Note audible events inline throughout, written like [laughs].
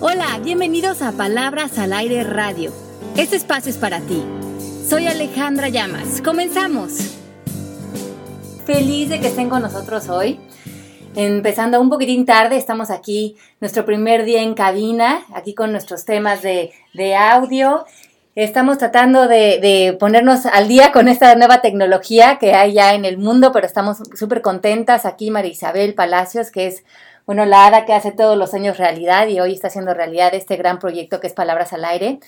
Hola, bienvenidos a Palabras al Aire Radio. Este espacio es para ti. Soy Alejandra Llamas. Comenzamos. Feliz de que estén con nosotros hoy. Empezando un poquitín tarde, estamos aquí, nuestro primer día en cabina, aquí con nuestros temas de, audio. Estamos tratando de, de, ponernos al día con esta nueva tecnología que hay ya en el mundo, pero estamos súper contentas. Aquí María Isabel Palacios, que es bueno, la hada que hace todos los años realidad y hoy está haciendo realidad este gran proyecto que es Palabras al Aire.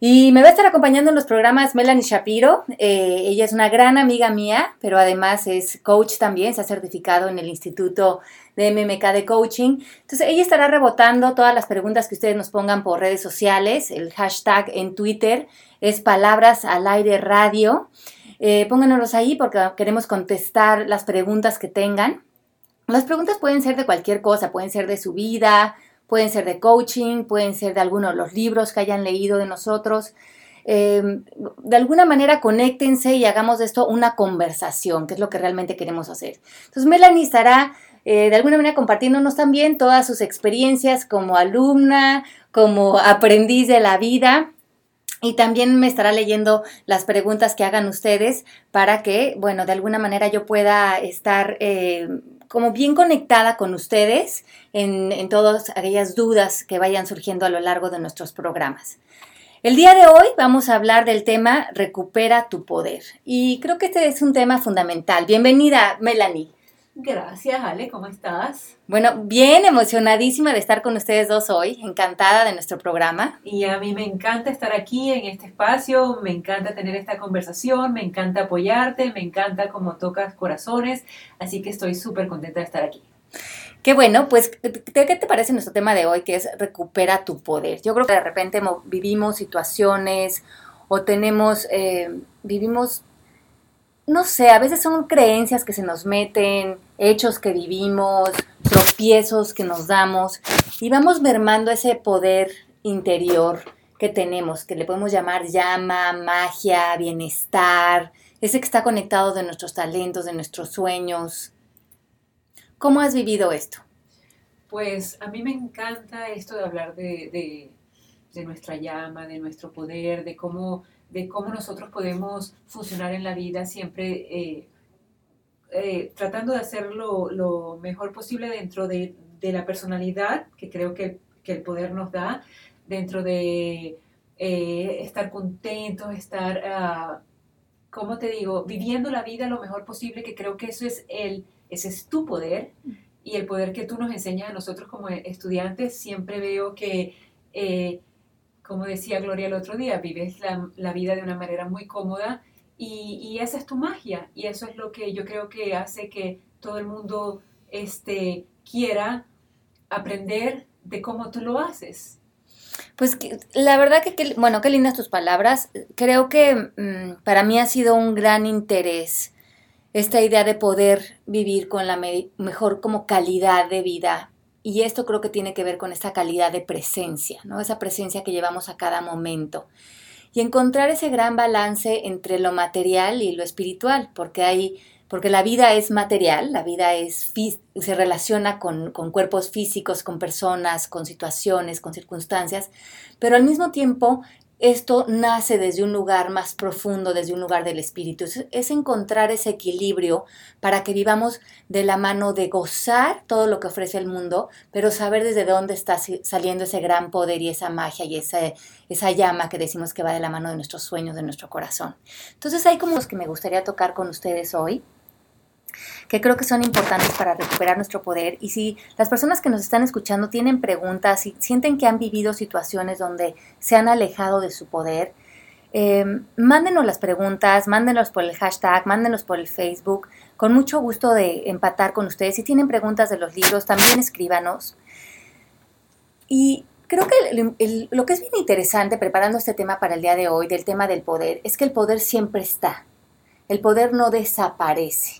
Y me va a estar acompañando en los programas Melanie Shapiro. Eh, ella es una gran amiga mía, pero además es coach también, se ha certificado en el Instituto de MMK de Coaching. Entonces, ella estará rebotando todas las preguntas que ustedes nos pongan por redes sociales. El hashtag en Twitter es Palabras al Aire Radio. Eh, pónganos ahí porque queremos contestar las preguntas que tengan. Las preguntas pueden ser de cualquier cosa, pueden ser de su vida, pueden ser de coaching, pueden ser de algunos de los libros que hayan leído de nosotros. Em, de alguna manera conéctense y hagamos de esto una conversación, que es lo que realmente queremos hacer. Entonces Melanie estará eh, de alguna manera compartiéndonos también todas sus experiencias como alumna, como aprendiz de la vida. Y también me estará leyendo las preguntas que hagan ustedes para que, bueno, de alguna manera yo pueda estar eh, como bien conectada con ustedes en, todas aquellas dudas que vayan surgiendo a lo largo de nuestros programas. El día de hoy vamos a hablar del tema Recupera tu poder. Y creo que este es un tema fundamental. Bienvenida, Melanie. Gracias, Ale, ¿cómo estás? Bueno, bien emocionadísima de estar con ustedes dos hoy, encantada de nuestro programa. Y a mí me encanta estar aquí en este espacio, me encanta tener esta conversación, me encanta apoyarte, me encanta cómo tocas corazones, así que estoy súper contenta de estar aquí. Qué bueno, pues, ¿qué te parece nuestro tema de hoy, que es recupera tu poder? Yo creo que de repente vivimos situaciones o tenemos, eh, vivimos no sé, a veces son creencias que se nos meten, hechos que vivimos, tropiezos que nos damos y vamos mermando ese poder interior que tenemos, que le podemos llamar llama, magia, bienestar, ese que está conectado de nuestros talentos, de nuestros sueños. ¿Cómo has vivido esto? Pues a mí me encanta esto de hablar de, de nuestra llama, de nuestro poder, de cómo de cómo nosotros podemos funcionar en la vida siempre eh, eh, tratando de hacerlo lo mejor posible dentro de, la personalidad que creo que, el poder nos da, dentro de eh, estar contentos, estar, uh, ¿cómo te digo?, viviendo la vida lo mejor posible, que creo que eso es el, ese es tu poder y el poder que tú nos enseñas a nosotros como estudiantes, siempre veo que como decía Gloria el otro día, vives la, vida de una manera muy cómoda y, esa es tu magia y eso es lo que yo creo que hace que todo el mundo este, quiera aprender de cómo tú lo haces. Pues la verdad que, bueno, qué lindas tus palabras. Creo que mm, para mí ha sido un gran interés esta idea de poder vivir con la mejor como calidad de vida y esto creo que tiene que ver con esta calidad de presencia, ¿no? Esa presencia que llevamos a cada momento. Y encontrar ese gran balance entre lo material y lo espiritual, porque hay porque la vida es material, la vida es se relaciona con, con, cuerpos físicos, con personas, con situaciones, con circunstancias, pero al mismo tiempo esto nace desde un lugar más profundo, desde un lugar del espíritu. Es, encontrar ese equilibrio para que vivamos de la mano de gozar todo lo que ofrece el mundo, pero saber desde dónde está saliendo ese gran poder y esa magia y esa, esa llama que decimos que va de la mano de nuestros sueños, de nuestro corazón. Entonces hay como los que me gustaría tocar con ustedes hoy que creo que son importantes para recuperar nuestro poder. Y si las personas que nos están escuchando tienen preguntas, y sienten que han vivido situaciones donde se han alejado de su poder, eh, mándenos las preguntas, mándenos por el hashtag, mándenos por el Facebook. Con mucho gusto de empatar con ustedes. Si tienen preguntas de los libros, también escríbanos. Y creo que lo que es bien interesante preparando este tema para el día de hoy, del tema del poder, es que el poder siempre está. El poder no desaparece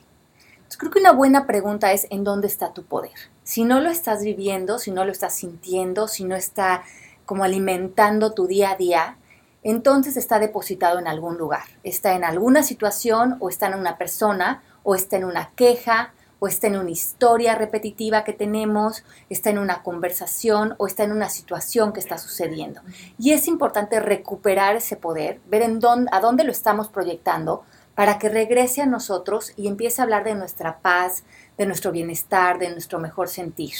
creo que una buena pregunta es ¿en dónde está tu poder? Si no lo estás viviendo, si no lo estás sintiendo, si no está como alimentando tu día a día, entonces está depositado en algún lugar. Está en alguna situación o está en una persona o está en una queja o está en una historia repetitiva que tenemos, está en una conversación o está en una situación que está sucediendo. Y es importante recuperar ese poder, ver en dónde, a dónde lo estamos proyectando para que regrese a nosotros y empiece a hablar de nuestra paz, de nuestro bienestar, de nuestro mejor sentir.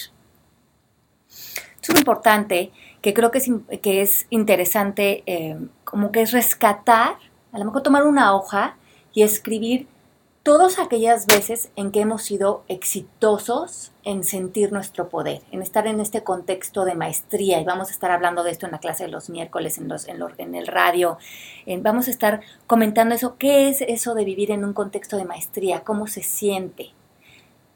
Es muy importante que creo que es, que es interesante, eh, como que es rescatar, a lo mejor tomar una hoja y escribir todas aquellas veces en que hemos sido exitosos en sentir nuestro poder, en estar en este contexto de maestría, y vamos a estar hablando de esto en la clase de los miércoles, en, los, en, el radio, vamos a estar comentando eso, ¿qué es eso de vivir en un contexto de maestría? ¿Cómo se siente?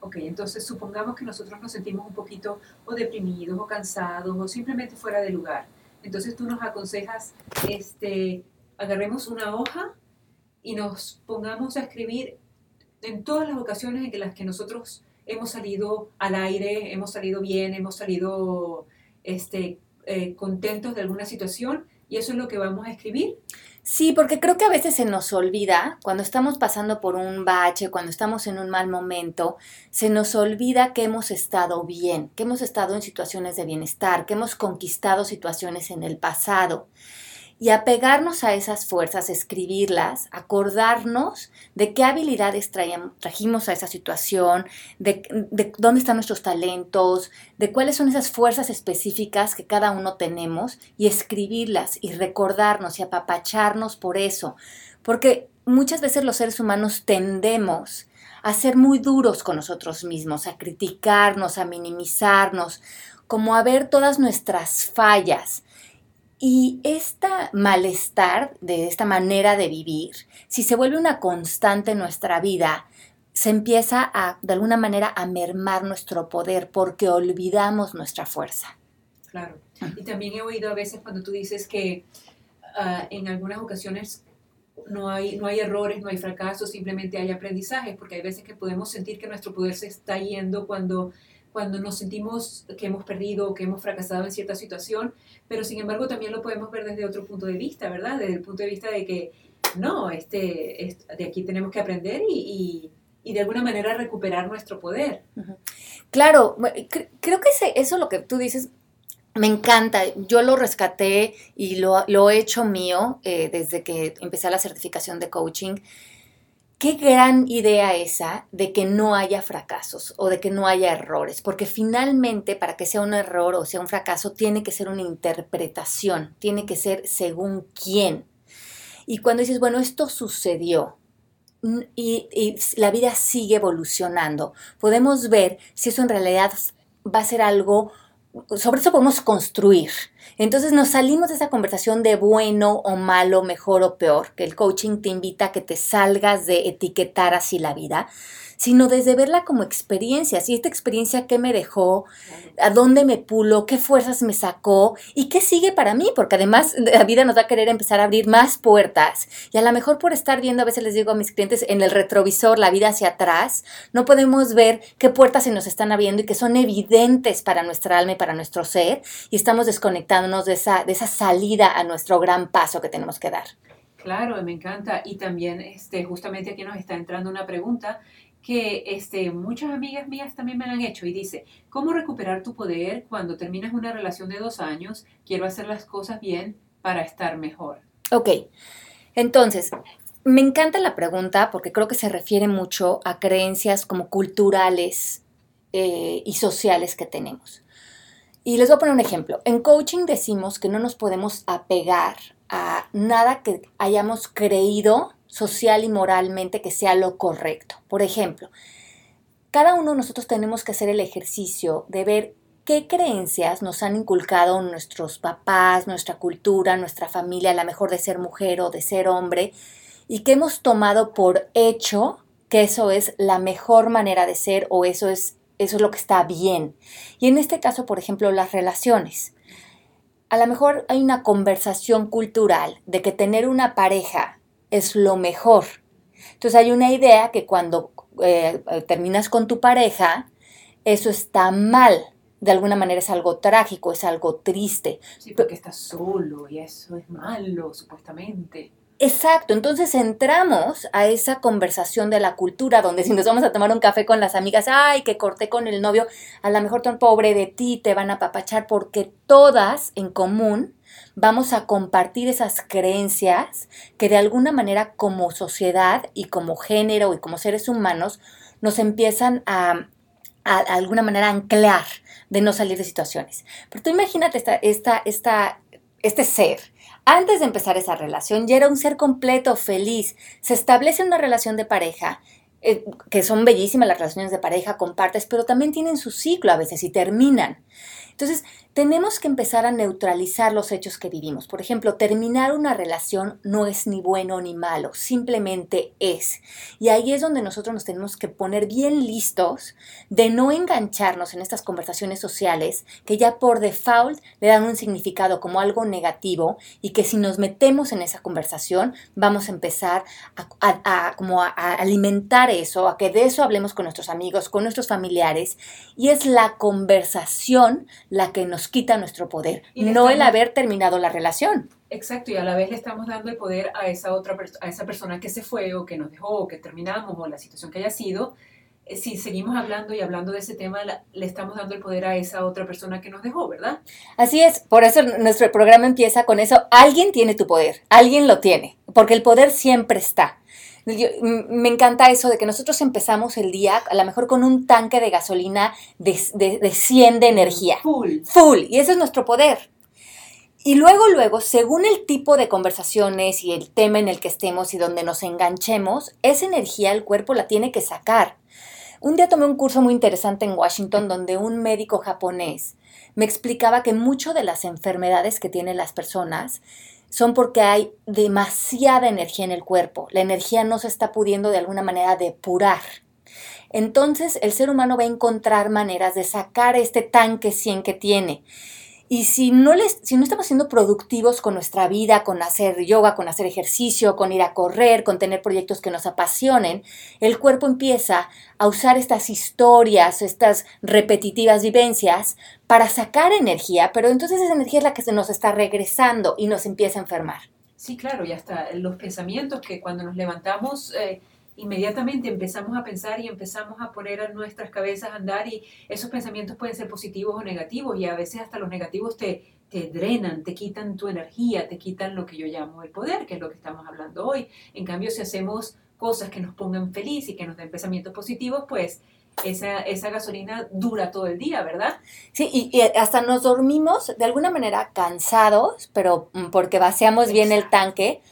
Ok, entonces supongamos que nosotros nos sentimos un poquito o deprimidos o cansados o simplemente fuera de lugar. Entonces tú nos aconsejas, este, agarremos una hoja y nos pongamos a escribir en todas las ocasiones en las que nosotros hemos salido al aire, hemos salido bien, hemos salido este, eh, contentos de alguna situación, y eso es lo que vamos a escribir. Sí, porque creo que a veces se nos olvida, cuando estamos pasando por un bache, cuando estamos en un mal momento, se nos olvida que hemos estado bien, que hemos estado en situaciones de bienestar, que hemos conquistado situaciones en el pasado y apegarnos a esas fuerzas, escribirlas, acordarnos de qué habilidades trajimos a esa situación, de, de, dónde están nuestros talentos, de cuáles son esas fuerzas específicas que cada uno tenemos y escribirlas y recordarnos y apapacharnos por eso. Porque muchas veces los seres humanos tendemos a ser muy duros con nosotros mismos, a criticarnos, a minimizarnos, como a ver todas nuestras fallas y este malestar de esta manera de vivir, si se vuelve una constante en nuestra vida, se empieza a, de alguna manera, a mermar nuestro poder porque olvidamos nuestra fuerza. Claro. Y también he oído a veces cuando tú dices que ah, en algunas ocasiones no hay, no hay errores, no hay fracasos, simplemente hay aprendizaje, porque hay veces que podemos sentir que nuestro poder se está yendo cuando cuando nos sentimos que hemos perdido que hemos fracasado en cierta situación, pero sin embargo también lo podemos ver desde otro punto de vista, ¿verdad? Desde el punto de vista de que no, este, de aquí tenemos que aprender y, y, de alguna manera recuperar nuestro poder. Claro, creo que eso lo que tú dices me encanta, yo lo rescaté y lo, lo he hecho mío eh, desde que empecé la certificación de coaching Qué gran idea esa de que no haya fracasos o de que no haya errores, porque finalmente para que sea un error o sea un fracaso tiene que ser una interpretación, tiene que ser según quién. Y cuando dices, bueno, esto sucedió, y, la vida sigue evolucionando. Podemos ver si eso en realidad va a ser algo sobre eso podemos construir. Entonces nos salimos de esa conversación de bueno o malo, mejor o peor, que el coaching te invita a que te salgas de etiquetar así la vida, sino desde verla como experiencia. Si esta experiencia qué me dejó, a dónde me pulo, qué fuerzas me sacó y qué sigue para mí, porque además la vida nos va a querer empezar a abrir más puertas. Y a lo mejor por estar viendo, a veces les digo a mis clientes, en el retrovisor la vida hacia atrás, no podemos ver qué puertas se nos están abriendo y que son evidentes para nuestra alma y para nuestro ser, y estamos desconectándonos de esa, de esa salida a nuestro gran paso que tenemos que dar. Claro, me encanta. Y también, este, justamente aquí nos está entrando una pregunta que este, muchas amigas mías también me la han hecho y dice, ¿cómo recuperar tu poder cuando terminas una relación de dos años? Quiero hacer las cosas bien para estar mejor. Ok, entonces, me encanta la pregunta porque creo que se refiere mucho a creencias como culturales eh, y sociales que tenemos. Y les voy a poner un ejemplo. En coaching decimos que no nos podemos apegar a nada que hayamos creído social y moralmente que sea lo correcto. Por ejemplo, cada uno de nosotros tenemos que hacer el ejercicio de ver qué creencias nos han inculcado nuestros papás, nuestra cultura, nuestra familia, la mejor de ser mujer o de ser hombre, y que hemos tomado por hecho que eso es la mejor manera de ser o eso es, eso es lo que está bien. Y en este caso, por ejemplo, las relaciones. A lo mejor hay una conversación cultural de que tener una pareja es lo mejor. Entonces hay una idea que cuando eh, terminas con tu pareja, eso está mal. De alguna manera es algo trágico, es algo triste. Sí, porque estás solo y eso es malo, supuestamente. Exacto, entonces entramos a esa conversación de la cultura donde si nos vamos a tomar un café con las amigas, ay, que corté con el novio, a lo mejor tan pobre de ti, te van a papachar porque todas en común vamos a compartir esas creencias que de alguna manera como sociedad y como género y como seres humanos nos empiezan a, a, alguna manera anclar de no salir de situaciones. Pero tú imagínate esta, esta, esta, este ser antes de empezar esa relación ya era un ser completo, feliz. Se establece una relación de pareja, eh, que son bellísimas las relaciones de pareja, compartes, pero también tienen su ciclo a veces y terminan. Entonces, tenemos que empezar a neutralizar los hechos que vivimos. Por ejemplo, terminar una relación no es ni bueno ni malo, simplemente es. Y ahí es donde nosotros nos tenemos que poner bien listos de no engancharnos en estas conversaciones sociales que ya por default le dan un significado como algo negativo y que si nos metemos en esa conversación vamos a empezar a, como a alimentar eso, a que de eso hablemos con nuestros amigos, con nuestros familiares. Y es la conversación la que nos quita nuestro poder, y no el haber terminado la relación. Exacto, y a la vez le estamos dando el poder a esa otra a esa persona que se fue o que nos dejó o que terminamos o la situación que haya sido. Eh, si seguimos hablando y hablando de ese tema, le estamos dando el poder a esa otra persona que nos dejó, ¿verdad? Así es, por eso nuestro programa empieza con eso. Alguien tiene tu poder, alguien lo tiene, porque el poder siempre está. Me encanta eso de que nosotros empezamos el día a lo mejor con un tanque de gasolina de, de, de 100 de energía. Full. Full. Y ese es nuestro poder. Y luego, luego, según el tipo de conversaciones y el tema en el que estemos y donde nos enganchemos, esa energía el cuerpo la tiene que sacar. Un día tomé un curso muy interesante en Washington donde un médico japonés me explicaba que mucho de las enfermedades que tienen las personas son porque hay demasiada energía en el cuerpo. La energía no se está pudiendo de alguna manera depurar. Entonces el ser humano va a encontrar maneras de sacar este tanque 100 que tiene. Y si no, les, si no estamos siendo productivos con nuestra vida, con hacer yoga, con hacer ejercicio, con ir a correr, con tener proyectos que nos apasionen, el cuerpo empieza a usar estas historias, estas repetitivas vivencias para sacar energía, pero entonces esa energía es la que se nos está regresando y nos empieza a enfermar. Sí, claro, y hasta los pensamientos que cuando nos levantamos... Eh, inmediatamente empezamos a pensar y empezamos a poner a nuestras cabezas a andar y esos pensamientos pueden ser positivos o negativos y a veces hasta los negativos te, te drenan, te quitan tu energía, te quitan lo que yo llamo el poder, que es lo que estamos hablando hoy. En cambio, si hacemos cosas que nos pongan feliz y que nos den pensamientos positivos, pues esa, esa, gasolina dura todo el día, ¿verdad? Sí, y, hasta nos dormimos de alguna manera cansados, pero mm, porque vaciamos bien el tanque,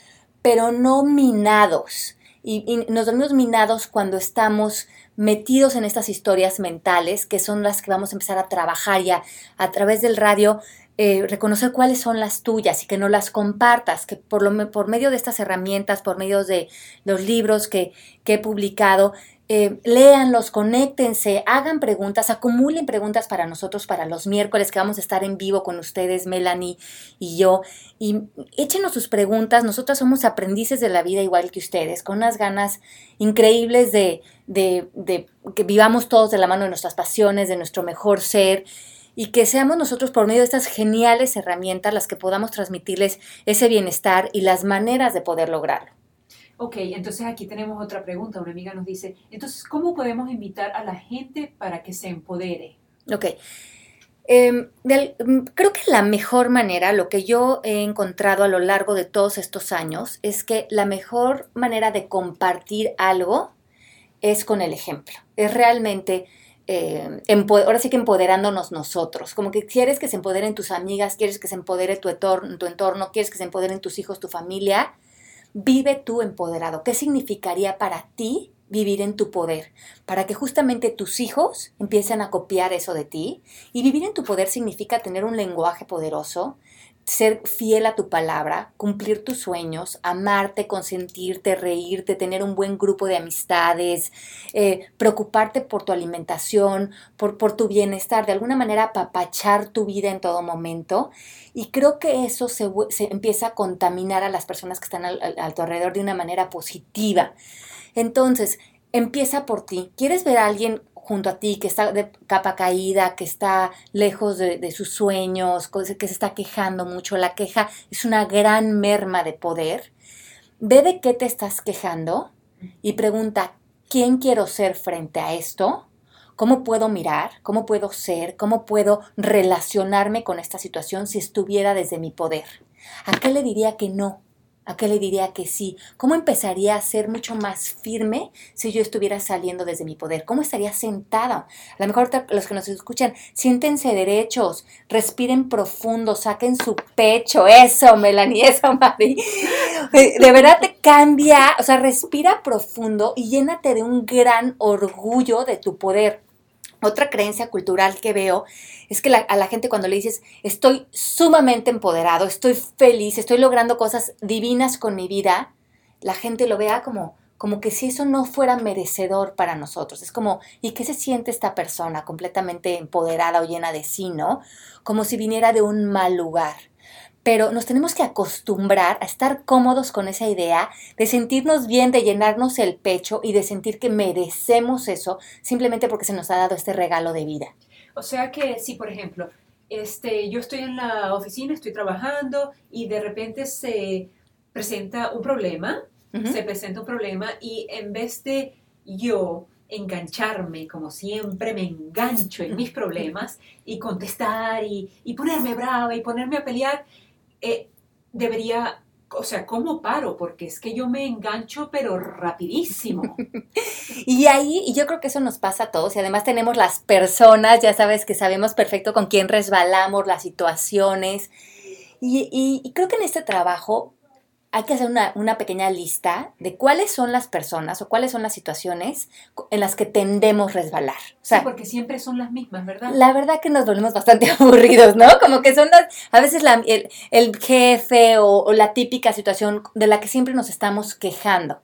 pero no minados y, nos dormimos minados cuando estamos metidos en estas historias mentales, que son las que vamos a empezar a trabajar ya a través del radio, eh, reconocer cuáles son las tuyas y que no las compartas, que por, lo, por medio de estas herramientas, por medio de los libros que, que he publicado, eh, léanlos, conéctense, hagan preguntas, acumulen preguntas para nosotros para los miércoles que vamos a estar en vivo con ustedes, Melanie y yo. Y échenos sus preguntas. Nosotros somos aprendices de la vida igual que ustedes, con unas ganas increíbles de, de, de que vivamos todos de la mano de nuestras pasiones, de nuestro mejor ser y que seamos nosotros por medio de estas geniales herramientas las que podamos transmitirles ese bienestar y las maneras de poder lograrlo. Ok, entonces aquí tenemos otra pregunta. Una amiga nos dice, entonces, ¿cómo podemos invitar a la gente para que se empodere? Ok. Em, mm, creo que la mejor manera, lo que yo he encontrado a lo largo de todos estos años, es que la mejor manera de compartir algo es con el ejemplo. Es realmente, eh, ahora sí que empoderándonos nosotros. Como que quieres que se empoderen tus amigas, quieres que se empodere tu entorno, tu entorno quieres que se empoderen tus hijos, tu familia Vive tú empoderado. ¿Qué significaría para ti vivir en tu poder? Para que justamente tus hijos empiecen a copiar eso de ti. Y vivir en tu poder significa tener un lenguaje poderoso, ser fiel a tu palabra, cumplir tus sueños, amarte, consentirte, reírte, tener un buen grupo de amistades, eh, preocuparte por tu alimentación, por, por tu bienestar, de alguna manera apapachar tu vida en todo momento. Y creo que eso se, empieza a contaminar a las personas que están a tu alrededor de una manera positiva. Entonces, empieza por ti. ¿Quieres ver a alguien junto a ti, que está de capa caída, que está lejos de, sus sueños, que se está quejando mucho. La queja es una gran merma de poder. ve de qué te estás quejando y pregunta, ¿quién quiero ser frente a esto? ¿Cómo puedo mirar? ¿Cómo puedo ser? ¿Cómo puedo relacionarme con esta situación si estuviera desde mi poder? ¿A qué le diría que no? ¿A qué le diría que sí? ¿Cómo empezaría a ser mucho más firme si yo estuviera saliendo desde mi poder? ¿Cómo estaría sentada? A lo mejor los que nos escuchan, siéntense derechos, respiren profundo, saquen su pecho. Eso, Melanie, [laughs] eso, Mari. De verdad te cambia, o sea, respira profundo y llénate de un gran orgullo de tu poder. Otra creencia cultural que veo es que a la gente cuando le dices, estoy sumamente empoderado, estoy feliz, estoy logrando cosas divinas con mi vida, la gente lo vea como, como que si eso no fuera merecedor para nosotros. Es como, ¿y qué se siente esta persona completamente empoderada o llena de sí, no? Como si viniera de un mal lugar pero nos tenemos que acostumbrar a estar cómodos con esa idea de sentirnos bien, de llenarnos el pecho y de sentir que merecemos eso simplemente porque se nos ha dado este regalo de vida. O sea que si, por ejemplo, este, yo estoy en la oficina, estoy trabajando y de repente se presenta un problema, se presenta un problema y en vez de yo engancharme, como siempre me engancho en mis [laughs] problemas y contestar y, y ponerme brava y ponerme a pelear, eh, debería, o sea, ¿cómo paro? Porque es que yo me engancho, pero rapidísimo. [laughs] y ahí, y yo creo que eso nos pasa a todos, y además tenemos las personas, ya sabes que sabemos perfecto con quién resbalamos las situaciones. y creo que en este trabajo hay que hacer una, pequeña lista de cuáles son las personas o cuáles son las situaciones en las que tendemos resbalar. sí, porque siempre son las mismas, ¿verdad? La verdad que nos volvemos bastante [laughs] aburridos, ¿no? Como que son las, a veces el, jefe o, la típica situación de la que siempre nos estamos quejando.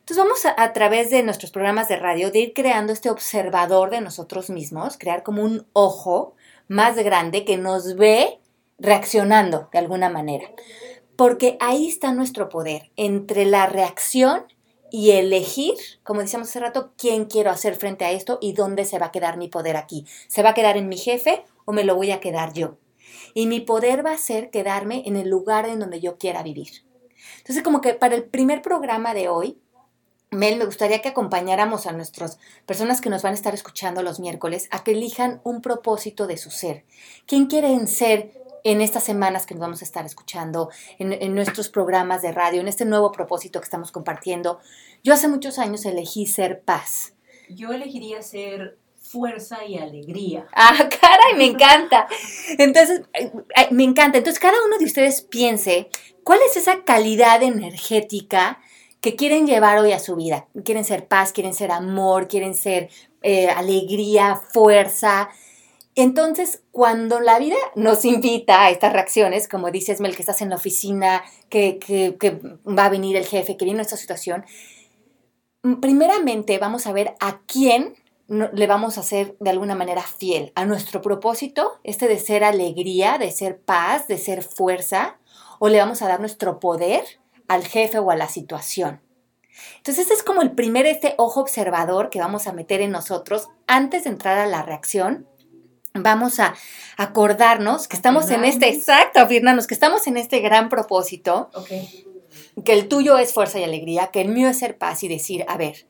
Entonces vamos a, a, través de nuestros programas de radio de ir creando este observador de nosotros mismos, crear como un ojo más grande que nos ve reaccionando de alguna manera porque ahí está nuestro poder, entre la reacción y elegir, como decíamos hace rato, quién quiero hacer frente a esto y dónde se va a quedar mi poder aquí. ¿Se va a quedar en mi jefe o me lo voy a quedar yo? Y mi poder va a ser quedarme en el lugar en donde yo quiera vivir. Entonces, como que para el primer programa de hoy, Mel, me gustaría que acompañáramos a nuestras personas que nos van a estar escuchando los miércoles a que elijan un propósito de su ser. ¿Quién quieren ser en estas semanas que nos vamos a estar escuchando, en, nuestros programas de radio, en este nuevo propósito que estamos compartiendo. Yo hace muchos años elegí ser paz. Yo elegiría ser fuerza y alegría. [laughs] Ah, caray, me encanta. Entonces, me encanta. Entonces, cada uno de ustedes piense cuál es esa calidad energética que quieren llevar hoy a su vida. Quieren ser paz, quieren ser amor, quieren ser eh, alegría, fuerza. Entonces, cuando la vida nos invita a estas reacciones, como dices, Mel, que estás en la oficina, que, va a venir el jefe, que viene esta situación, mm, primeramente vamos a ver a quién le vamos a hacer de alguna manera fiel a nuestro propósito, este de ser alegría, de ser paz, de ser fuerza, o le vamos a dar nuestro poder al jefe o a la situación. Entonces, este es como el primer este ojo observador que vamos a meter en nosotros antes de entrar a la reacción vamos a acordarnos que estamos en este, exacto, afirmarnos que estamos en este gran propósito, que el tuyo es fuerza y alegría, que el mío es ser paz y decir, a ver,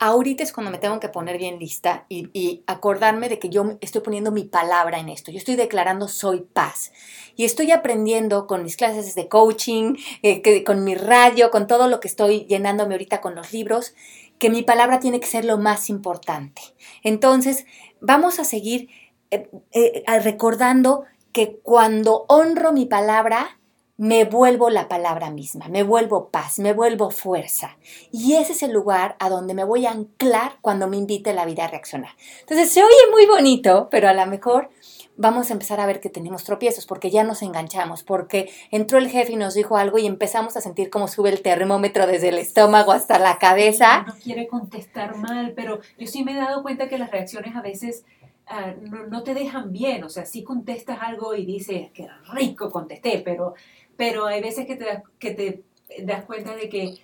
ahorita es cuando me tengo que poner bien lista y, acordarme de que yo estoy poniendo mi palabra en esto, yo estoy declarando soy paz y estoy aprendiendo con mis clases de coaching, eh, con mi radio, con todo lo que estoy llenándome ahorita con los libros, que mi palabra tiene que ser lo más importante. Entonces, vamos a seguir eh, eh, recordando que cuando honro mi palabra, me vuelvo la palabra misma, me vuelvo paz, me vuelvo fuerza. Y ese es el lugar a donde me voy a anclar cuando me invite la vida a reaccionar. Entonces se oye muy bonito, pero a lo mejor vamos a empezar a ver que tenemos tropiezos porque ya nos enganchamos, porque entró el jefe y nos dijo algo y empezamos a sentir cómo sube el termómetro desde el estómago hasta la cabeza. No quiere contestar mal, pero yo sí me he dado cuenta que las reacciones a veces Ah, no, te dejan bien, o sea, si contestas algo y dices, que rico contesté, pero, pero hay veces que te, das, que te das cuenta de que,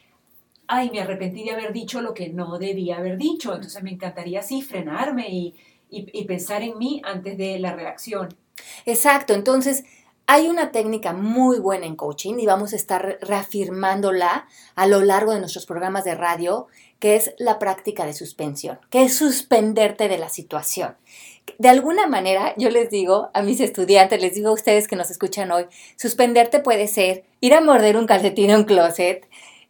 ay, me arrepentí de haber dicho lo que no debía haber dicho, entonces me encantaría así frenarme y, y pensar en mí antes de la reacción. Exacto, entonces Hay una técnica muy buena en coaching y vamos a estar reafirmándola a lo largo de nuestros programas de radio, que es la práctica de suspensión, que es suspenderte de la situación. De alguna manera, yo les digo a mis estudiantes, les digo a ustedes que nos escuchan hoy, suspenderte puede ser ir a morder un calcetín en un closet,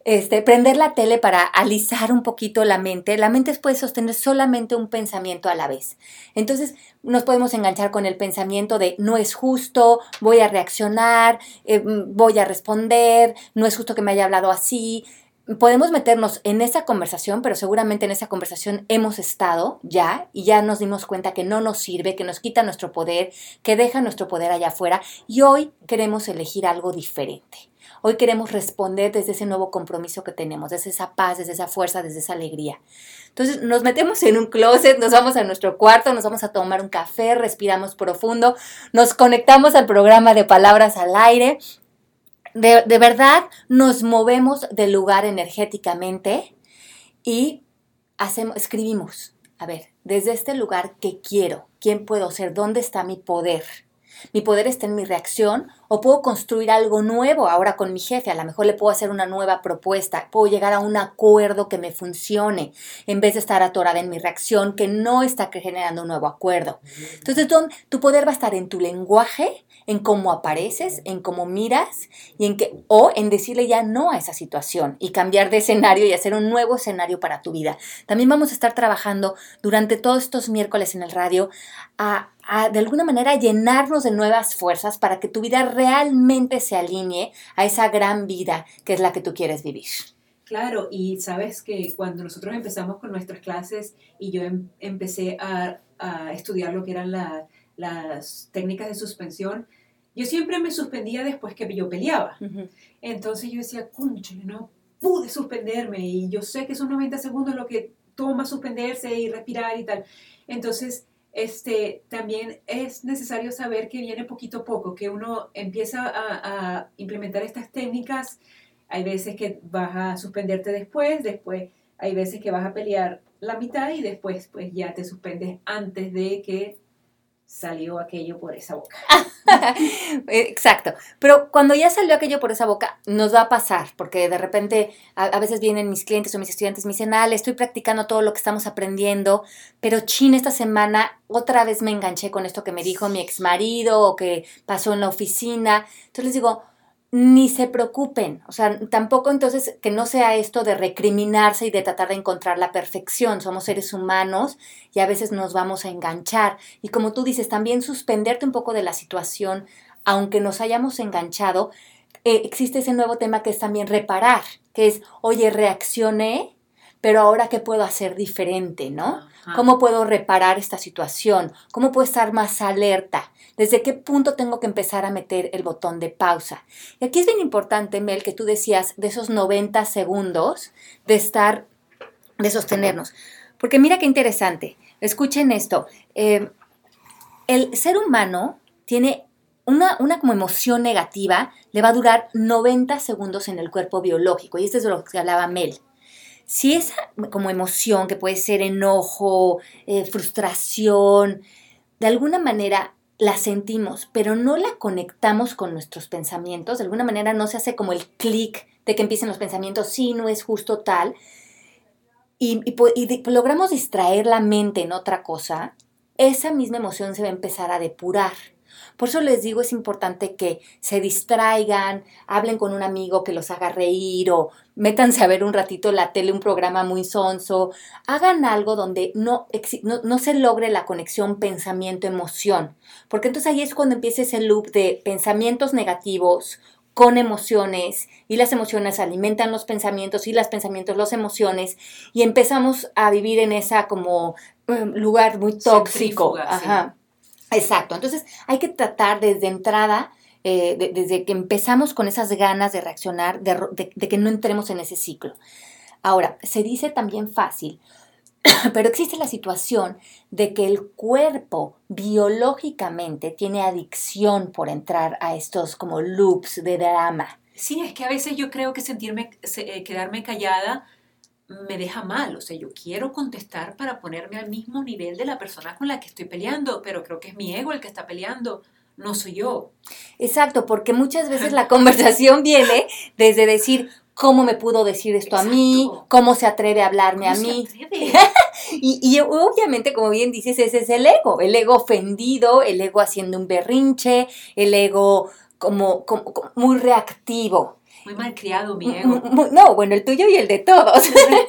este, prender la tele para alisar un poquito la mente. La mente puede sostener solamente un pensamiento a la vez. Entonces nos podemos enganchar con el pensamiento de no es justo, voy a reaccionar, eh, voy a responder, no es justo que me haya hablado así. Podemos meternos en esa conversación, pero seguramente en esa conversación hemos estado ya y ya nos dimos cuenta que no nos sirve, que nos quita nuestro poder, que deja nuestro poder allá afuera y hoy queremos elegir algo diferente. Hoy queremos responder desde ese nuevo compromiso que tenemos, desde esa paz, desde esa fuerza, desde esa alegría. Entonces nos metemos en un closet, nos vamos a nuestro cuarto, nos vamos a tomar un café, respiramos profundo, nos conectamos al programa de palabras al aire. De, de verdad nos movemos del lugar energéticamente y hacemos, escribimos, a ver, desde este lugar, ¿qué quiero? ¿Quién puedo ser? ¿Dónde está mi poder? Mi poder está en mi reacción o puedo construir algo nuevo ahora con mi jefe. A lo mejor le puedo hacer una nueva propuesta. Puedo llegar a un acuerdo que me funcione en vez de estar atorada en mi reacción que no está generando un nuevo acuerdo. Entonces, tu poder va a estar en tu lenguaje, en cómo apareces, en cómo miras y en que, o en decirle ya no a esa situación y cambiar de escenario y hacer un nuevo escenario para tu vida. También vamos a estar trabajando durante todos estos miércoles en el radio a de alguna manera llenarnos de nuevas fuerzas para que tu vida realmente se alinee a esa gran vida que es la que tú quieres vivir. Claro, y sabes que cuando nosotros empezamos con nuestras clases y yo em, empecé a, estudiar lo que eran las técnicas de suspensión, yo siempre me suspendía después que yo peleaba. Entonces yo decía, cuncho, no pude suspenderme y yo sé que esos 90 segundos lo que toma suspenderse y respirar y tal. Entonces este, también es necesario saber que viene poquito a poco, que uno empieza a, implementar estas técnicas. Hay veces que vas a suspenderte después, después hay veces que vas a pelear la mitad y después pues ya te suspendes antes de que salió aquello por esa boca. [laughs] Exacto. Pero cuando ya salió aquello por esa boca, nos va a pasar, porque de repente a, veces vienen mis clientes o mis estudiantes y me dicen, Ale, estoy practicando todo lo que estamos aprendiendo, pero chin, esta semana otra vez me enganché con esto que me dijo mi ex marido o que pasó en la oficina. Entonces les digo, ni se preocupen, o sea, tampoco entonces que no sea esto de recriminarse y de tratar de encontrar la perfección, somos seres humanos y a veces nos vamos a enganchar. Y como tú dices, también suspenderte un poco de la situación, aunque nos hayamos enganchado, eh, existe ese nuevo tema que es también reparar, que es, oye, reaccioné, pero ahora qué puedo hacer diferente, ¿no? ¿Cómo puedo reparar esta situación? ¿Cómo puedo estar más alerta? ¿Desde qué punto tengo que empezar a meter el botón de pausa? Y aquí es bien importante, Mel, que tú decías de esos 90 segundos de estar, de sostenernos. Porque mira qué interesante. Escuchen esto. Eh, el ser humano tiene una, como emoción negativa, le va a durar 90 segundos en el cuerpo biológico. Y esto es de lo que hablaba Mel. Si esa como emoción, que puede ser enojo, eh, frustración, de alguna manera la sentimos, pero no la conectamos con nuestros pensamientos, de alguna manera no se hace como el clic de que empiecen los pensamientos, sí, no es justo tal, y, logramos distraer la mente en otra cosa, esa misma emoción se va a empezar a depurar. Por eso les digo, es importante que se distraigan, hablen con un amigo que los haga reír o métanse a ver un ratito la tele, un programa muy sonso, hagan algo donde no, no, se logre la conexión pensamiento-emoción, porque entonces ahí es cuando empieza ese loop de pensamientos negativos con emociones y las emociones alimentan los pensamientos y los pensamientos las emociones y empezamos a vivir en esa como um, lugar muy tóxico. Ajá. Exacto, entonces hay que tratar desde entrada, eh, desde que empezamos con esas ganas de reaccionar, de, que no entremos en ese ciclo. Ahora, se dice también fácil, [clears throat] pero existe la situación de que el cuerpo biológicamente tiene adicción por entrar a estos como loops de drama. Sí, es que a veces yo creo que sentirme, eh, quedarme callada me deja mal. O sea, yo quiero contestar para ponerme al mismo nivel de la persona con la que estoy peleando, pero creo que es mi ego el que está peleando, no soy yo. Exacto, porque muchas veces [laughs] la conversación viene desde decir, ¿cómo me pudo decir esto a mí? ¿Cómo se atreve a hablarme a mí? [laughs] y, y, obviamente, como bien dices, ese es el ego, el ego ofendido, el ego haciendo un berrinche, el ego como, como, muy reactivo. Muy mal criado mi ego. No, bueno, el tuyo y el de todos.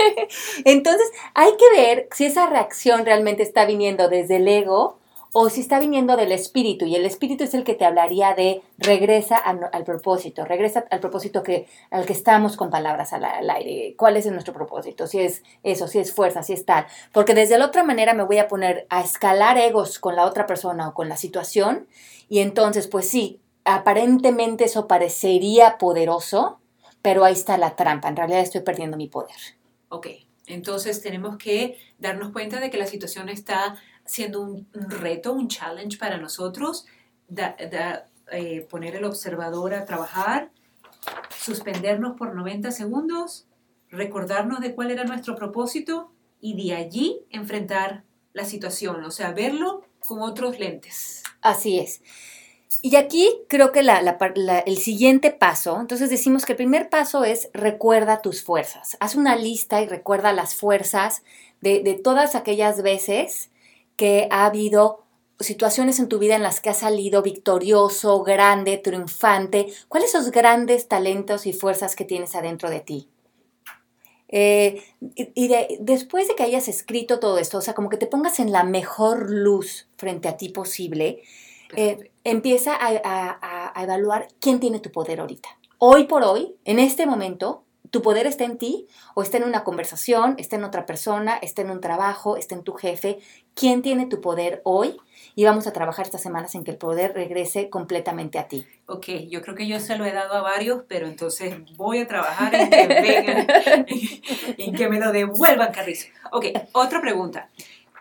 [laughs] Entonces, hay que ver si esa reacción realmente está viniendo desde el ego o si está viniendo del espíritu y el espíritu es el que te hablaría de regresa al, propósito, regresa al propósito que, al que estamos con palabras al, al, aire, cuál es nuestro propósito, si es eso, si es fuerza, si es tal, porque desde la otra manera me voy a poner a escalar egos con la otra persona o con la situación y entonces pues sí, aparentemente eso parecería poderoso, pero ahí está la trampa, en realidad estoy perdiendo mi poder. Ok, entonces tenemos que darnos cuenta de que la situación está siendo un, reto, un challenge para nosotros, eh, poner el observador a trabajar, suspendernos por 90 segundos, recordarnos de cuál era nuestro propósito y de allí enfrentar la situación, o sea, verlo con otros lentes. Así es. Y aquí creo que el siguiente paso, entonces decimos que el primer paso es recuerda tus fuerzas. Haz una lista y recuerda las fuerzas de, todas aquellas veces que ha habido situaciones en tu vida en las que has salido victorioso, grande, triunfante. ¿Cuáles son esos grandes talentos y fuerzas que tienes adentro de ti? Eh, y, después de que hayas escrito todo esto, o sea, como que te pongas en la mejor luz frente a ti posible, eh, empieza a, evaluar quién tiene tu poder ahorita. Hoy por hoy, en este momento, tu poder está en ti o está en una conversación, está en otra persona, está en un trabajo, está en tu jefe. ¿Quién tiene tu poder hoy? Y vamos a trabajar estas semanas en que el poder regrese completamente a ti. Ok, yo creo que yo se lo he dado a varios, pero entonces voy a trabajar en que vengan, en que me lo devuelvan, Carrizo. Ok, otra pregunta.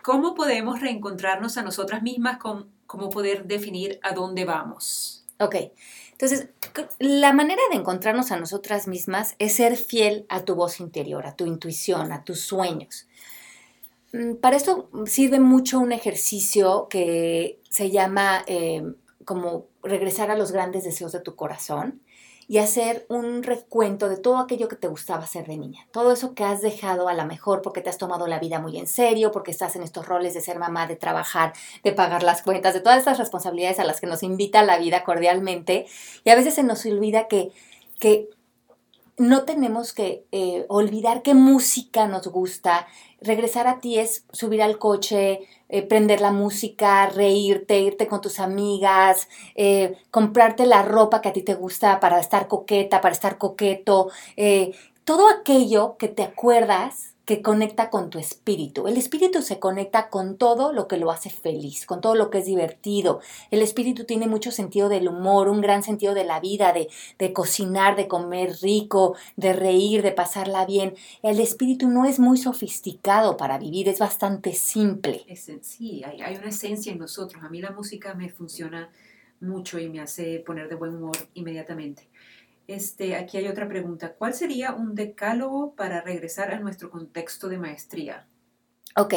¿Cómo podemos reencontrarnos a nosotras mismas con cómo poder definir a dónde vamos. Ok, entonces la manera de encontrarnos a nosotras mismas es ser fiel a tu voz interior, a tu intuición, a tus sueños. Mm, para esto sirve mucho un ejercicio que se llama eh, como regresar a los grandes deseos de tu corazón y hacer un recuento de todo aquello que te gustaba hacer de niña. Todo eso que has dejado a la mejor porque te has tomado la vida muy en serio, porque estás en estos roles de ser mamá, de trabajar, de pagar las cuentas, de todas estas responsabilidades a las que nos invita la vida cordialmente. Y a veces se nos olvida que, que no tenemos que eh, olvidar qué música nos gusta. Regresar a ti es subir al coche, eh, prender la música, reírte, irte con tus amigas, eh, comprarte la ropa que a ti te gusta para estar coqueta, para estar coqueto. todo aquello que te acuerdas que conecta con tu espíritu. El espíritu se conecta con todo lo que lo hace feliz, con todo lo que es divertido. El espíritu tiene mucho sentido del humor, un gran sentido de la vida, de, de cocinar, de comer rico, de reír, de pasarla bien. El espíritu no es muy sofisticado para vivir, es bastante simple. sí, hay, hay una esencia en nosotros. A mí la música me funciona mucho y me hace poner de buen humor inmediatamente. Este, aquí hay otra pregunta. ¿Cuál sería un decálogo para regresar a nuestro contexto de maestría? Ok.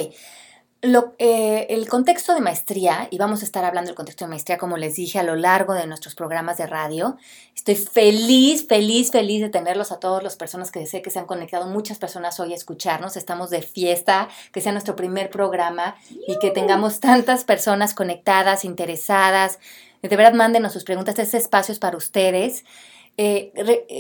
Lo, eh, el contexto de maestría, y vamos a estar hablando del contexto de maestría, como les dije, a lo largo de nuestros programas de radio. Estoy feliz, feliz, feliz de tenerlos a todas las personas que sé que se han conectado, muchas personas hoy a escucharnos. Estamos de fiesta, que sea nuestro primer programa y que tengamos tantas personas conectadas, interesadas. De verdad, mándenos sus preguntas. Este espacio es para ustedes. Eh,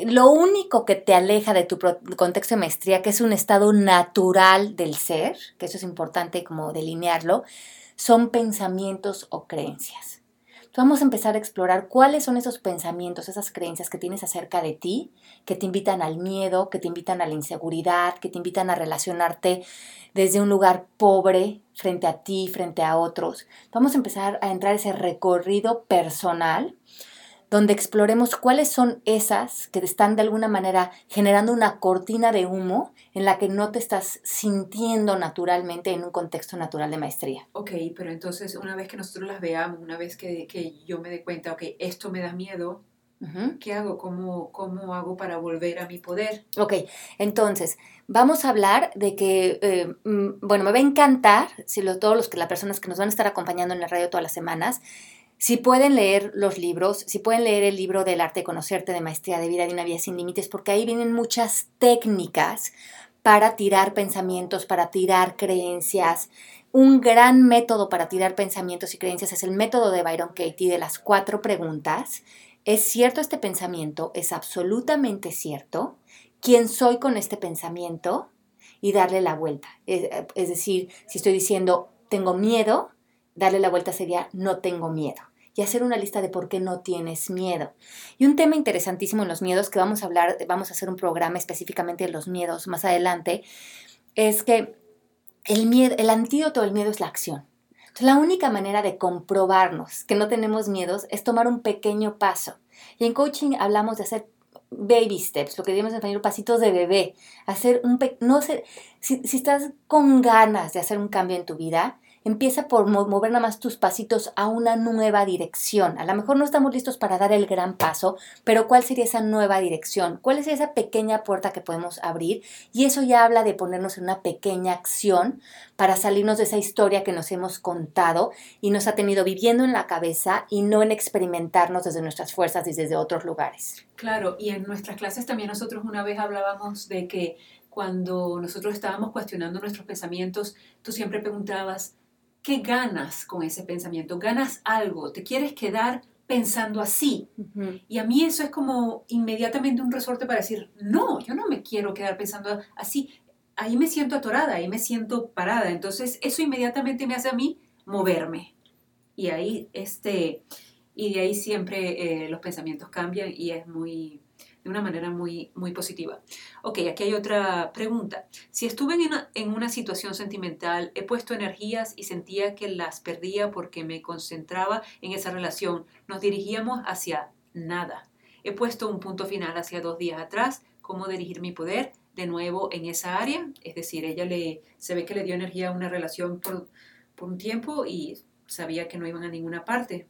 lo único que te aleja de tu contexto de maestría, que es un estado natural del ser, que eso es importante como delinearlo, son pensamientos o creencias. vamos a empezar a explorar cuáles son esos pensamientos, esas creencias que tienes acerca de ti, que te invitan al miedo, que te invitan a la inseguridad, que te invitan a relacionarte desde un lugar pobre frente a ti, frente a otros. Vamos a empezar a entrar ese recorrido personal donde exploremos cuáles son esas que están de alguna manera generando una cortina de humo en la que no te estás sintiendo naturalmente en un contexto natural de maestría. Ok, pero entonces una vez que nosotros las veamos, una vez que, yo me dé cuenta, ok, esto me da miedo, ¿qué hago? ¿Cómo, ¿Cómo hago para volver a mi poder? Ok, entonces vamos a hablar de que, eh, mm, bueno, me va a encantar, si lo, todos los que las personas que nos van a estar acompañando en la radio todas las semanas, Si pueden leer los libros, si pueden leer el libro del arte de conocerte, de maestría de vida, de una vida sin límites, porque ahí vienen muchas técnicas para tirar pensamientos, para tirar creencias. Un gran método para tirar pensamientos y creencias es el método de Byron Katie de las cuatro preguntas. ¿Es cierto este pensamiento? ¿Es absolutamente cierto? ¿Quién soy con este pensamiento? Y darle la vuelta. Es, es decir, si estoy diciendo tengo miedo, darle la vuelta sería no tengo miedo hacer una lista de por qué no tienes miedo. Y un tema interesantísimo en los miedos, que vamos a hablar, vamos a hacer un programa específicamente de los miedos más adelante, es que el, miedo, el antídoto del miedo es la acción. La única manera de comprobarnos que no tenemos miedos es tomar un pequeño paso. Y en coaching hablamos de hacer baby steps, lo que decimos en español, pasitos de bebé. Hacer un, no sé, si, si estás con ganas de hacer un cambio en tu vida, Empieza por mover nada más tus pasitos a una nueva dirección. A lo mejor no estamos listos para dar el gran paso, pero ¿cuál sería esa nueva dirección? ¿Cuál es esa pequeña puerta que podemos abrir? Y eso ya habla de ponernos en una pequeña acción para salirnos de esa historia que nos hemos contado y nos ha tenido viviendo en la cabeza y no en experimentarnos desde nuestras fuerzas y desde otros lugares. Claro, y en nuestras clases también nosotros una vez hablábamos de que cuando nosotros estábamos cuestionando nuestros pensamientos, tú siempre preguntabas, ¿qué ganas con ese pensamiento? Ganas algo, te quieres quedar pensando así. Y a mí eso es como inmediatamente un resorte para decir, no, yo no me quiero quedar pensando así. Ahí me siento atorada, ahí me siento parada. Entonces eso inmediatamente me hace a mí moverme. Y ahí, este, y de ahí siempre eh, los pensamientos cambian y es muy, de una manera muy, muy positiva. Ok, aquí hay otra pregunta. Si estuve en una, en una situación sentimental, he puesto energías y sentía que las perdía porque me concentraba en esa relación. Nos dirigíamos hacia nada. He puesto un punto final hacia dos días atrás, cómo dirigir mi poder de nuevo en esa área. Es decir, ella le, se ve que le dio energía a una relación por, por un tiempo y sabía que no iban a ninguna parte.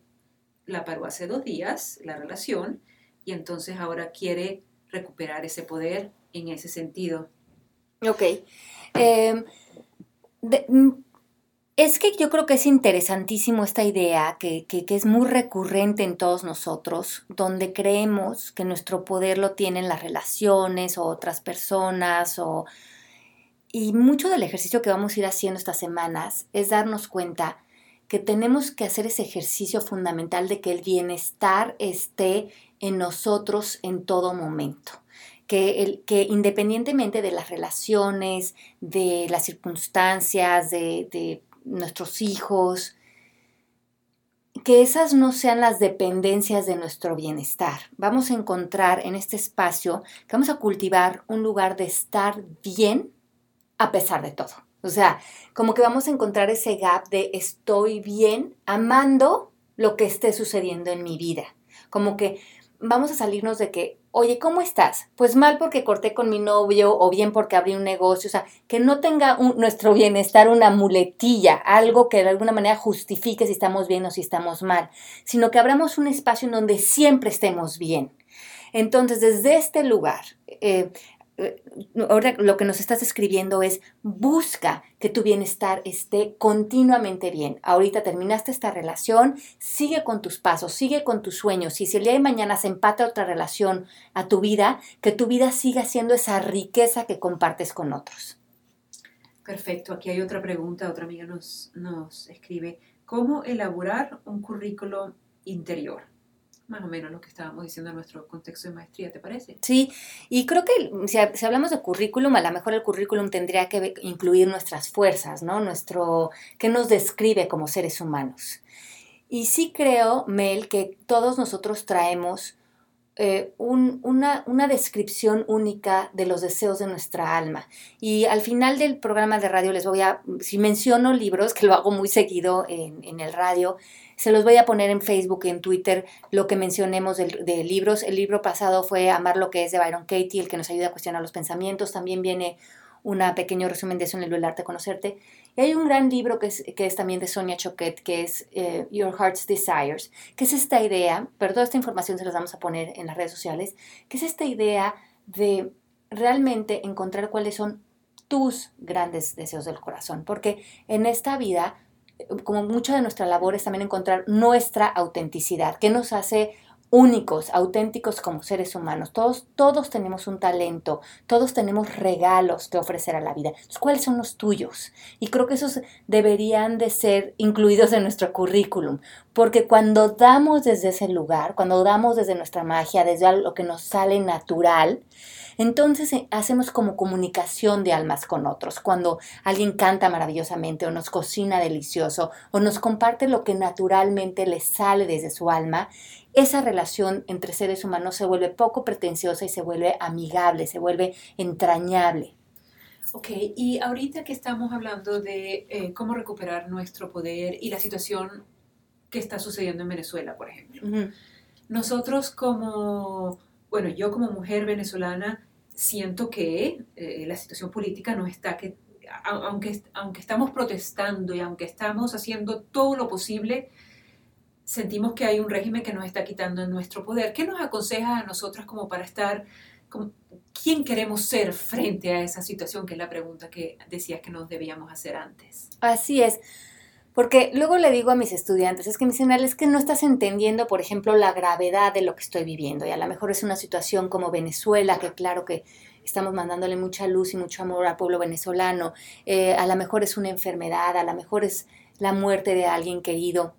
La paró hace dos días, la relación, y entonces ahora quiere recuperar ese poder en ese sentido. Ok. Em, mm, es que yo creo que es interesantísimo esta idea que, que, es muy recurrente en todos nosotros, donde creemos que nuestro poder lo tienen las relaciones o otras personas o... Y mucho del ejercicio que vamos a ir haciendo estas semanas es darnos cuenta que tenemos que hacer ese ejercicio fundamental de que el bienestar esté en nosotros en todo momento. Que, el, que independientemente de las relaciones, de las circunstancias, de, de nuestros hijos, que esas no sean las dependencias de nuestro bienestar. Vamos a encontrar en este espacio que vamos a cultivar un lugar de estar bien a pesar de todo. O sea, como que vamos a encontrar ese gap de estoy bien amando lo que esté sucediendo en mi vida. Como que vamos a salirnos de que, oye, ¿cómo estás? Pues mal porque corté con mi novio o bien porque abrí un negocio, o sea, que no tenga nuestro bienestar una muletilla, algo que de alguna manera justifique si estamos bien o si estamos mal, sino que abramos un espacio en donde siempre estemos bien. Entonces, desde este lugar, eh, ahora lo que nos estás escribiendo es busca que tu bienestar esté continuamente bien. Ahorita terminaste esta relación, sigue con tus pasos, sigue con tus sueños. Y si el día de mañana se empata otra relación a tu vida, que tu vida siga siendo esa riqueza que compartes con otros. Perfecto, aquí hay otra pregunta, otra amiga nos, nos escribe, ¿cómo elaborar un currículo interior? Más o menos lo que estábamos diciendo en nuestro contexto de maestría, ¿te parece? Sí, y creo que si, si, hablamos de currículum, a lo mejor el currículum tendría que incluir nuestras fuerzas, ¿no? Nuestro, ¿qué nos describe como seres humanos? Y sí creo, Mel, que todos nosotros traemos eh, una, una, descripción única de los deseos de nuestra alma. Y al final del programa de radio les voy a, si menciono libros, que lo hago muy seguido en, en el radio, se los voy a poner en Facebook y en Twitter lo que mencionemos de, libros. El libro pasado fue Amar lo que es de Byron Katie, el que nos ayuda a cuestionar los pensamientos. También viene un pequeño resumen de eso en el El de conocerte. Y hay un gran libro que es, que es también de Sonia Choquet, que es eh, Your Heart's Desires, que es esta idea, pero toda esta información se las vamos a poner en las redes sociales, que es esta idea de realmente encontrar cuáles son tus grandes deseos del corazón, porque en esta vida como mucha de nuestra labor es también encontrar nuestra autenticidad, qué nos hace únicos, auténticos como seres humanos. Todos, todos tenemos un talento, todos tenemos regalos que ofrecer a la vida. ¿Cuáles son los tuyos? Y creo que esos deberían de ser incluidos en nuestro currículum, porque cuando damos desde ese lugar, cuando damos desde nuestra magia, desde lo que nos sale natural, entonces eh, hacemos como comunicación de almas con otros. Cuando alguien canta maravillosamente o nos cocina delicioso o nos comparte lo que naturalmente le sale desde su alma, esa relación entre seres humanos se vuelve poco pretenciosa y se vuelve amigable, se vuelve entrañable. Ok, y ahorita que estamos hablando de eh, cómo recuperar nuestro poder y la situación que está sucediendo en Venezuela, por ejemplo. Nosotros como, bueno, yo como mujer venezolana siento que eh, la situación política no está que, aunque, aunque estamos protestando y aunque estamos haciendo todo lo posible, sentimos que hay un régimen que nos está quitando nuestro poder. ¿Qué nos aconseja a nosotras como para estar, quién queremos ser frente a esa situación? Que es la pregunta que decías que nos debíamos hacer antes. Así es. Porque luego le digo a mis estudiantes, es que me dicen, es que no estás entendiendo, por ejemplo, la gravedad de lo que estoy viviendo. Y a lo mejor es una situación como Venezuela, que claro que estamos mandándole mucha luz y mucho amor al pueblo venezolano. Eh, a lo mejor es una enfermedad, a lo mejor es la muerte de alguien querido.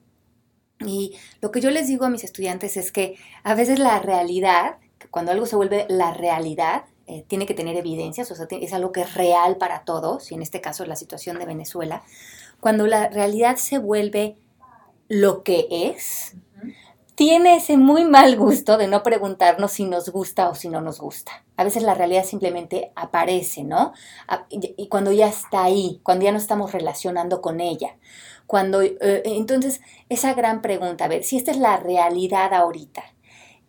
Y lo que yo les digo a mis estudiantes es que a veces la realidad, cuando algo se vuelve la realidad, eh, tiene que tener evidencias, o sea, es algo que es real para todos, y en este caso la situación de Venezuela, cuando la realidad se vuelve lo que es, tiene ese muy mal gusto de no preguntarnos si nos gusta o si no nos gusta. A veces la realidad simplemente aparece, ¿no? Y cuando ya está ahí, cuando ya no estamos relacionando con ella. Cuando, eh, entonces, esa gran pregunta, a ver, si esta es la realidad ahorita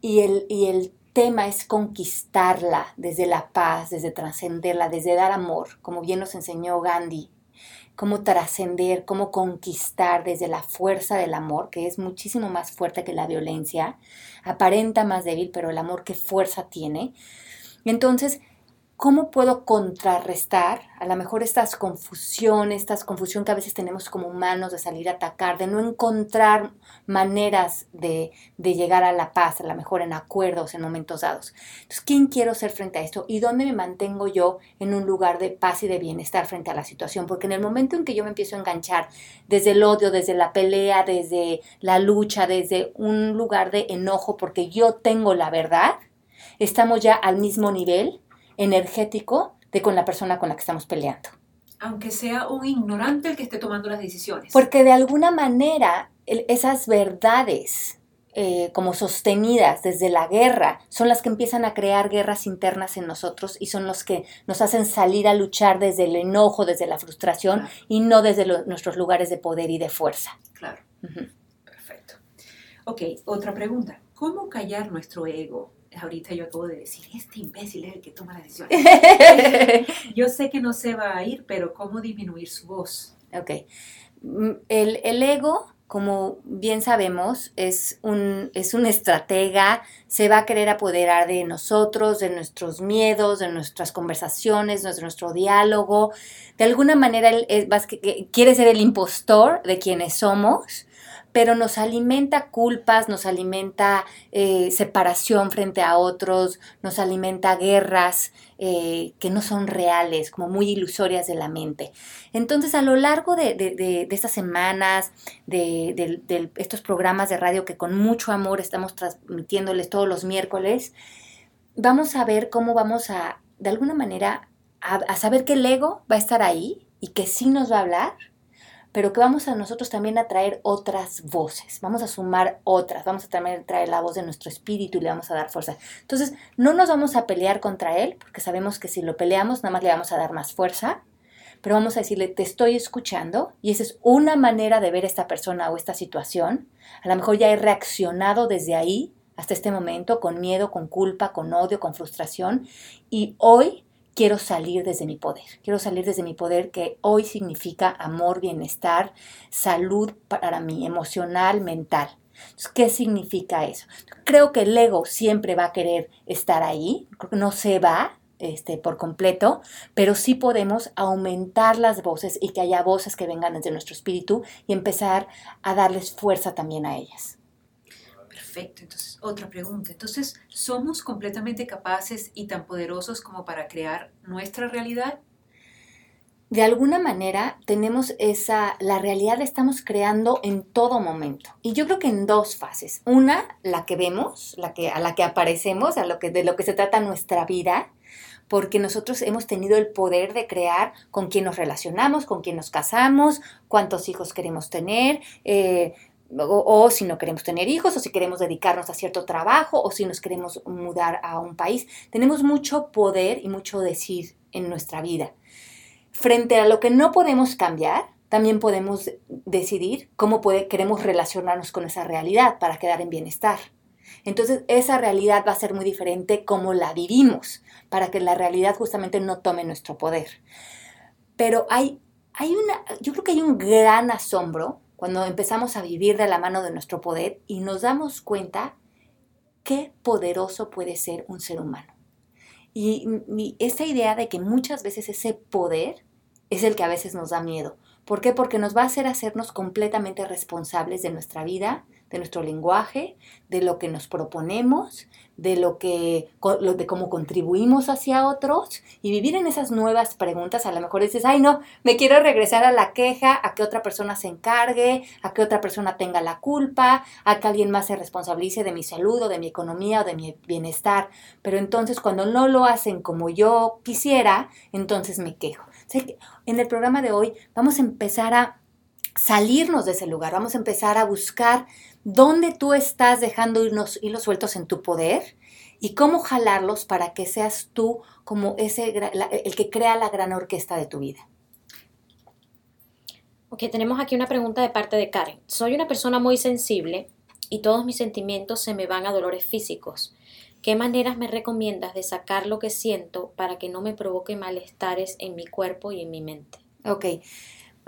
y el, y el tema es conquistarla desde la paz, desde trascenderla, desde dar amor, como bien nos enseñó Gandhi, cómo trascender, cómo conquistar desde la fuerza del amor, que es muchísimo más fuerte que la violencia, aparenta más débil, pero el amor qué fuerza tiene. Entonces, ¿Cómo puedo contrarrestar a lo mejor estas confusiones, estas confusión que a veces tenemos como humanos de salir a atacar, de no encontrar maneras de, de, llegar a la paz, a lo mejor en acuerdos en momentos dados? Entonces, ¿quién quiero ser frente a esto? ¿Y dónde me mantengo yo en un lugar de paz y de bienestar frente a la situación? Porque en el momento en que yo me empiezo a enganchar desde el odio, desde la pelea, desde la lucha, desde un lugar de enojo porque yo tengo la verdad, estamos ya al mismo nivel energético de con la persona con la que estamos peleando. Aunque sea un ignorante el que esté tomando las decisiones. Porque de alguna manera esas verdades eh, como sostenidas desde la guerra son las que empiezan a crear guerras internas en nosotros y son los que nos hacen salir a luchar desde el enojo, desde la frustración y no desde nuestros lugares de poder y de fuerza. Claro. Perfecto. Ok, otra pregunta. ¿Cómo callar nuestro ego? Ahorita yo acabo de decir, este imbécil es el que toma la decisión. [laughs] yo sé que no se va a ir, pero ¿cómo disminuir su voz? Ok. Mm, el, el ego, como bien sabemos, es un, es un estratega, se va a querer apoderar de nosotros, de nuestros miedos, de nuestras conversaciones, de nuestro diálogo. De alguna manera, él es, quiere ser el impostor de quienes somos pero nos alimenta culpas, nos alimenta eh, separación frente a otros, nos alimenta guerras eh, que no son reales, como muy ilusorias de la mente. Entonces, a lo largo de, estas semanas, de, estos programas de radio que con mucho amor estamos transmitiéndoles todos los miércoles, vamos a ver cómo vamos a, de alguna manera, a saber que el ego va a estar ahí y que sí nos va a hablar pero que vamos a nosotros también a traer otras voces, vamos a sumar otras, vamos a traer la voz de nuestro espíritu y le vamos a dar fuerza. Entonces, no nos vamos a pelear contra él, porque sabemos que si lo peleamos, nada más le vamos a dar más fuerza, pero vamos a decirle, te estoy escuchando, y esa es una manera de ver esta persona o esta situación. A lo mejor ya he reaccionado desde ahí hasta este momento con miedo, con culpa, con odio, con frustración, y hoy quiero salir desde mi poder. Quiero salir desde mi poder que hoy significa amor, bienestar, salud para mí, emocional, mental. ¿Qué significa eso? Creo que el ego siempre va a querer estar ahí, no se va, este, por completo, pero sí podemos aumentar las voces y que haya voces que vengan desde nuestro espíritu y empezar a darles fuerza también a ellas. Perfecto, entonces otra pregunta. Entonces, ¿somos completamente capaces y tan poderosos como para crear nuestra realidad? de alguna manera tenemos esa, la realidad la estamos creando en todo momento. Y yo creo que en dos fases. Una, la que vemos, la que, a la que aparecemos, a lo que, de lo que se trata nuestra vida, porque nosotros hemos tenido el poder de crear con quién nos relacionamos, con quién nos casamos, cuántos hijos queremos tener, eh, o, o, si no queremos tener hijos, o si queremos dedicarnos a cierto trabajo, o si nos queremos mudar a un país. Tenemos mucho poder y mucho decir en nuestra vida frente a lo que no podemos cambiar, también podemos decidir cómo queremos relacionarnos con esa realidad para quedar en bienestar. Entonces, esa realidad va a ser muy diferente como la vivimos, para que la realidad justamente no tome nuestro poder. Pero hay, hay una, yo creo que hay un gran asombro cuando empezamos a vivir de la mano de nuestro poder y nos damos cuenta qué poderoso puede ser un ser humano. Y, esa idea de que muchas veces ese poder es el que a veces nos da miedo. ¿Por qué? Porque nos va a hacer hacernos completamente responsables de nuestra vida, de nuestro lenguaje, de lo que nos proponemos, de lo que de cómo contribuimos hacia otros y vivir en esas nuevas preguntas. A lo mejor dices, "Ay, no, me quiero regresar a la queja, a que otra persona se encargue, a que otra persona tenga la culpa, a que alguien más se responsabilice de mi salud o de mi economía o de mi bienestar." Pero entonces cuando no lo hacen como yo quisiera, entonces me quejo. En el programa de hoy vamos a empezar a salirnos de ese lugar, vamos a empezar a buscar dónde tú estás dejando irnos hilos sueltos en tu poder y cómo jalarlos para que seas tú como ese el que crea la gran orquesta de tu vida. Ok, tenemos aquí una pregunta de parte de Karen. Soy una persona muy sensible y todos mis sentimientos se me van a dolores físicos. ¿Qué maneras me recomiendas de sacar lo que siento para que no me provoque malestares en mi cuerpo y en mi mente? Ok.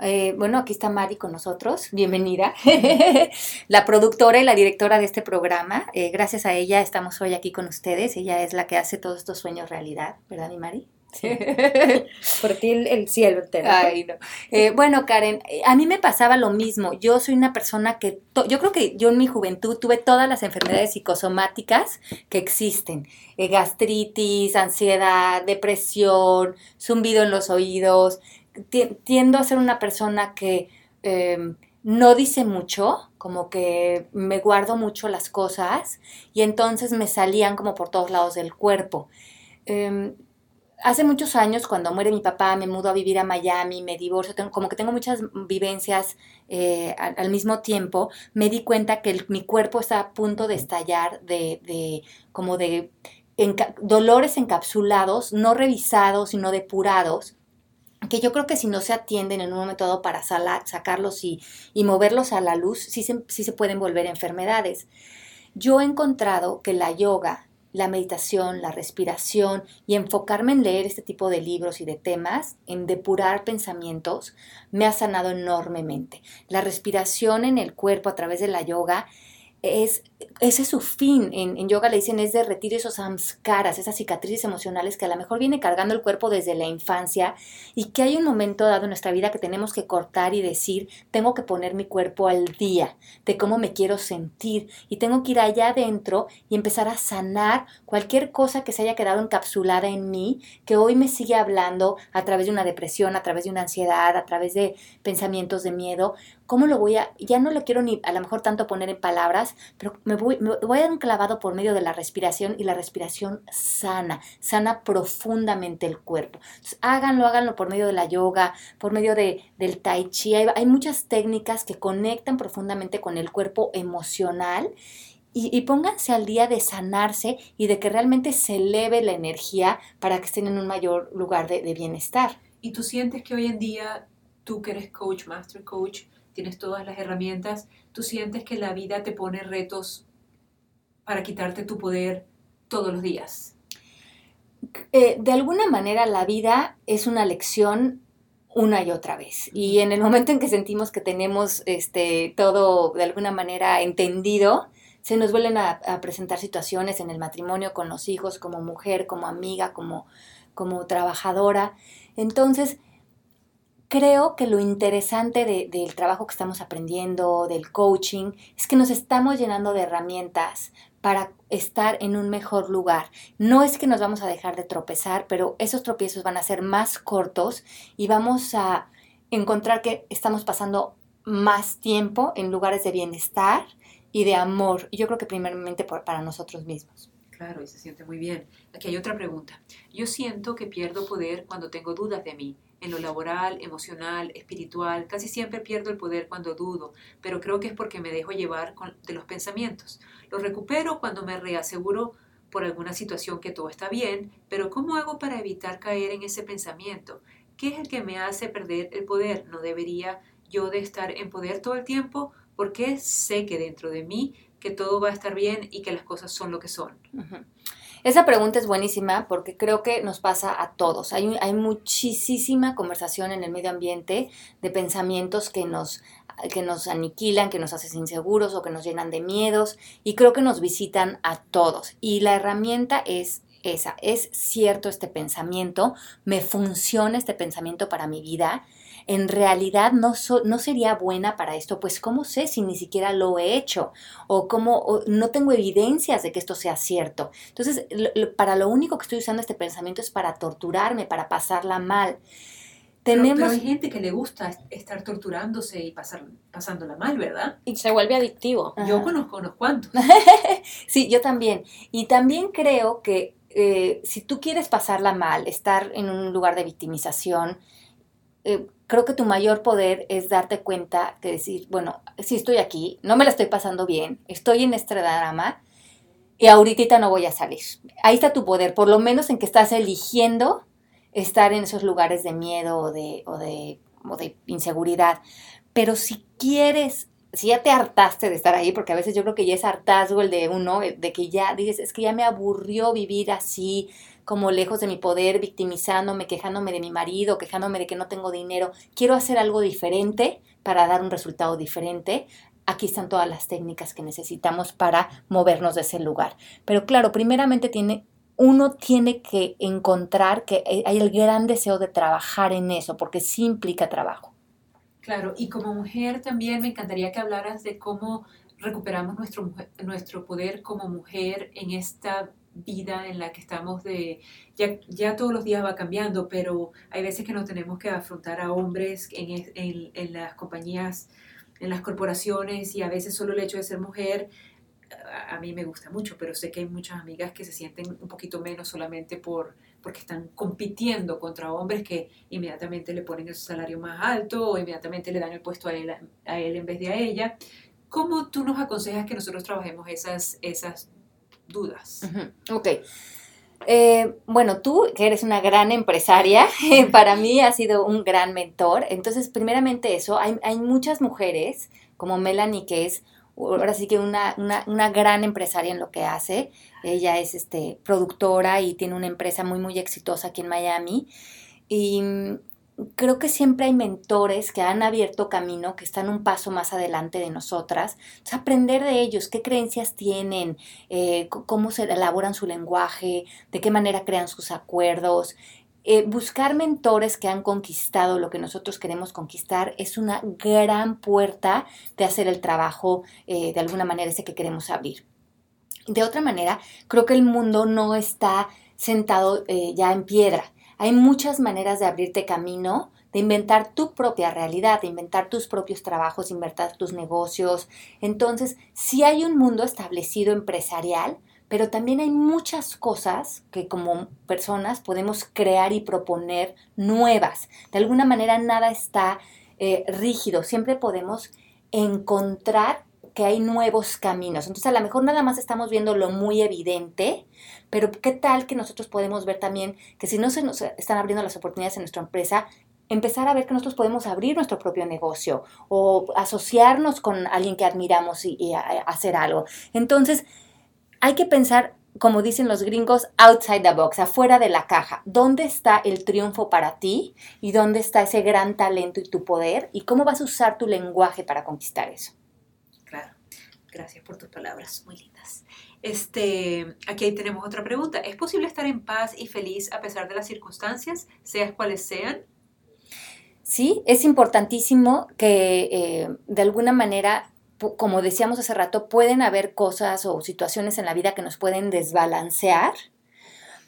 Eh, bueno, aquí está Mari con nosotros, bienvenida, [laughs] la productora y la directora de este programa. Eh, gracias a ella estamos hoy aquí con ustedes. Ella es la que hace todos estos sueños realidad, ¿verdad, mi Mari? Por ti el, cielo entero. Ay, no. Eh, bueno, Karen, a mí me pasaba lo mismo. Yo soy una persona que, yo creo que yo en mi juventud tuve todas las enfermedades psicosomáticas que existen. gastritis, ansiedad, depresión, zumbido en los oídos tiendo a ser una persona que em, no dice mucho, como que me guardo mucho las cosas y entonces me salían como por todos lados del cuerpo. Em, hace muchos años, cuando muere mi papá, me mudo a vivir a Miami, me divorcio, como que tengo muchas vivencias eh, al, mismo tiempo, me di cuenta que mi cuerpo está a punto de estallar de, de como de dolores encapsulados, no revisados, sino depurados, que yo creo que si no se atienden en un momento dado para sacarlos y, moverlos a la luz, sí se, sí se pueden volver enfermedades. Yo he encontrado que la yoga, la meditación, la respiración y enfocarme en leer este tipo de libros y de temas, en depurar pensamientos, me ha sanado enormemente. La respiración en el cuerpo a través de la yoga es, ese es su fin. En, yoga le dicen es derretir esos samskaras, esas cicatrices emocionales que a lo mejor viene cargando el cuerpo desde la infancia y que hay un momento dado en nuestra vida que tenemos que cortar y decir, tengo que poner mi cuerpo al día de cómo me quiero sentir y tengo que ir allá adentro y empezar a sanar cualquier cosa que se haya quedado encapsulada en mí, que hoy me sigue hablando a través de una depresión, a través de una ansiedad, a través de pensamientos de miedo. ¿Cómo lo voy a, ya no lo quiero ni a lo mejor tanto poner en palabras, pero me voy, me voy a dar un clavado por medio de la respiración y la respiración sana, sana profundamente el cuerpo. háganlo, háganlo por medio de la yoga, por medio de, del tai chi. Hay, muchas técnicas que conectan profundamente con el cuerpo emocional y, pónganse al día de sanarse y de que realmente se eleve la energía para que estén en un mayor lugar de, de bienestar. ¿Y tú sientes que hoy en día, tú que eres coach, master coach, tienes todas las herramientas, tú sientes que la vida te pone retos para quitarte tu poder todos los días. Eh, de alguna manera la vida es una lección una y otra vez. Y en el momento en que sentimos que tenemos este, todo de alguna manera entendido, se nos vuelven a, a, presentar situaciones en el matrimonio con los hijos, como mujer, como amiga, como como trabajadora. Entonces, creo que lo interesante del trabajo que estamos aprendiendo, del coaching, es que nos estamos llenando de herramientas para estar en un mejor lugar. No es que nos vamos a dejar de tropezar, pero esos tropiezos van a ser más cortos y vamos a encontrar que estamos pasando más tiempo en lugares de bienestar y de amor. Yo creo que primeramente para nosotros mismos. Claro, y se siente muy bien. Aquí hay otra pregunta. Yo siento que pierdo poder cuando tengo dudas de mí en lo laboral, emocional, espiritual. Casi siempre pierdo el poder cuando dudo, pero creo que es porque me dejo llevar de los pensamientos. Lo recupero cuando me reaseguro por alguna situación que todo está bien, pero ¿cómo hago para evitar caer en ese pensamiento? ¿Qué es el que me hace perder el poder? ¿No debería yo de estar en poder todo el tiempo? Porque sé que dentro de mí que todo va a estar bien y que las cosas son lo que son. Esa pregunta es buenísima porque creo que nos pasa a todos. Hay, hay muchísima conversación en el medio ambiente de pensamientos que nos, que nos aniquilan, que nos hacen inseguros o que nos llenan de miedos y creo que nos visitan a todos. Y la herramienta es esa, es cierto este pensamiento, me funciona este pensamiento para mi vida en realidad no, no sería buena para esto, pues ¿cómo sé si ni siquiera lo he hecho? O cómo no tengo evidencias de que esto sea cierto. Entonces, para lo único que estoy usando este pensamiento es para torturarme, para pasarla mal. Tenemos... Pero, hay gente que le gusta estar torturándose y pasar, pasándola mal, ¿verdad? Y se vuelve adictivo. Yo conozco unos cuantos. [laughs] sí, yo también. Y también creo que eh, si tú quieres pasarla mal, estar en un lugar de victimización, eh, creo que tu mayor poder es darte cuenta de decir, bueno, si estoy aquí, no me la estoy pasando bien, estoy en este drama y ahorita no voy a salir. Ahí está tu poder, por lo menos en que estás eligiendo estar en esos lugares de miedo o de, o de, o de inseguridad. Pero si quieres si ya te hartaste de estar ahí, porque a veces yo creo que ya es hartazgo el de uno, de que ya dices, es que ya me aburrió vivir así, como lejos de mi poder, victimizándome, quejándome de mi marido, quejándome de que no tengo dinero. Quiero hacer algo diferente para dar un resultado diferente. Aquí están todas las técnicas que necesitamos para movernos de ese lugar. Pero claro, primeramente tiene, uno tiene que encontrar que hay el gran deseo de trabajar en eso, porque sí implica trabajo. Claro, y como mujer también me encantaría que hablaras de cómo recuperamos nuestro, nuestro poder como mujer en esta vida en la que estamos de, ya, ya todos los días va cambiando, pero hay veces que nos tenemos que afrontar a hombres en, en, en las compañías, en las corporaciones y a veces solo el hecho de ser mujer a, mí me gusta mucho, pero sé que hay muchas amigas que se sienten un poquito menos solamente por, porque están compitiendo contra hombres que inmediatamente le ponen el salario más alto o inmediatamente le dan el puesto a él, a él en vez de a ella. ¿Cómo tú nos aconsejas que nosotros trabajemos esas, esas dudas. Ok. Eh, bueno, tú, que eres una gran empresaria, [laughs] para mí has sido un gran mentor. Entonces, primeramente eso, hay, muchas mujeres como Melanie, que es ahora sí que una, una, una, gran empresaria en lo que hace. Ella es este, productora y tiene una empresa muy, muy exitosa aquí en Miami. Y creo que siempre hay mentores que han abierto camino, que están un paso más adelante de nosotras. Entonces, aprender de ellos, qué creencias tienen, eh, cómo se elaboran su lenguaje, de qué manera crean sus acuerdos. Eh, buscar mentores que han conquistado lo que nosotros queremos conquistar es una gran puerta de hacer el trabajo eh, de alguna manera ese que queremos abrir. De otra manera, creo que el mundo no está sentado ya en piedra hay muchas maneras de abrirte camino, de inventar tu propia realidad, de inventar tus propios trabajos, inventar tus negocios. Entonces, sí hay un mundo establecido empresarial, pero también hay muchas cosas que como personas podemos crear y proponer nuevas. De alguna manera nada está eh, rígido, siempre podemos encontrar que hay nuevos caminos. Entonces, a lo mejor nada más estamos viendo lo muy evidente, pero ¿qué tal que nosotros podemos ver también que si no se nos están abriendo las oportunidades en nuestra empresa, empezar a ver que nosotros podemos abrir nuestro propio negocio o asociarnos con alguien que admiramos y, hacer algo? Entonces, hay que pensar como dicen los gringos, outside the box, afuera de la caja. ¿Dónde está el triunfo para ti? ¿Y dónde está ese gran talento y tu poder? ¿Y cómo vas a usar tu lenguaje para conquistar eso? Gracias por tus palabras, muy lindas. Este, aquí tenemos otra pregunta. ¿Es posible estar en paz y feliz a pesar de las circunstancias, seas cuales sean? Sí, es importantísimo que eh, de alguna manera, como decíamos hace rato, pueden haber cosas o situaciones en la vida que nos pueden desbalancear,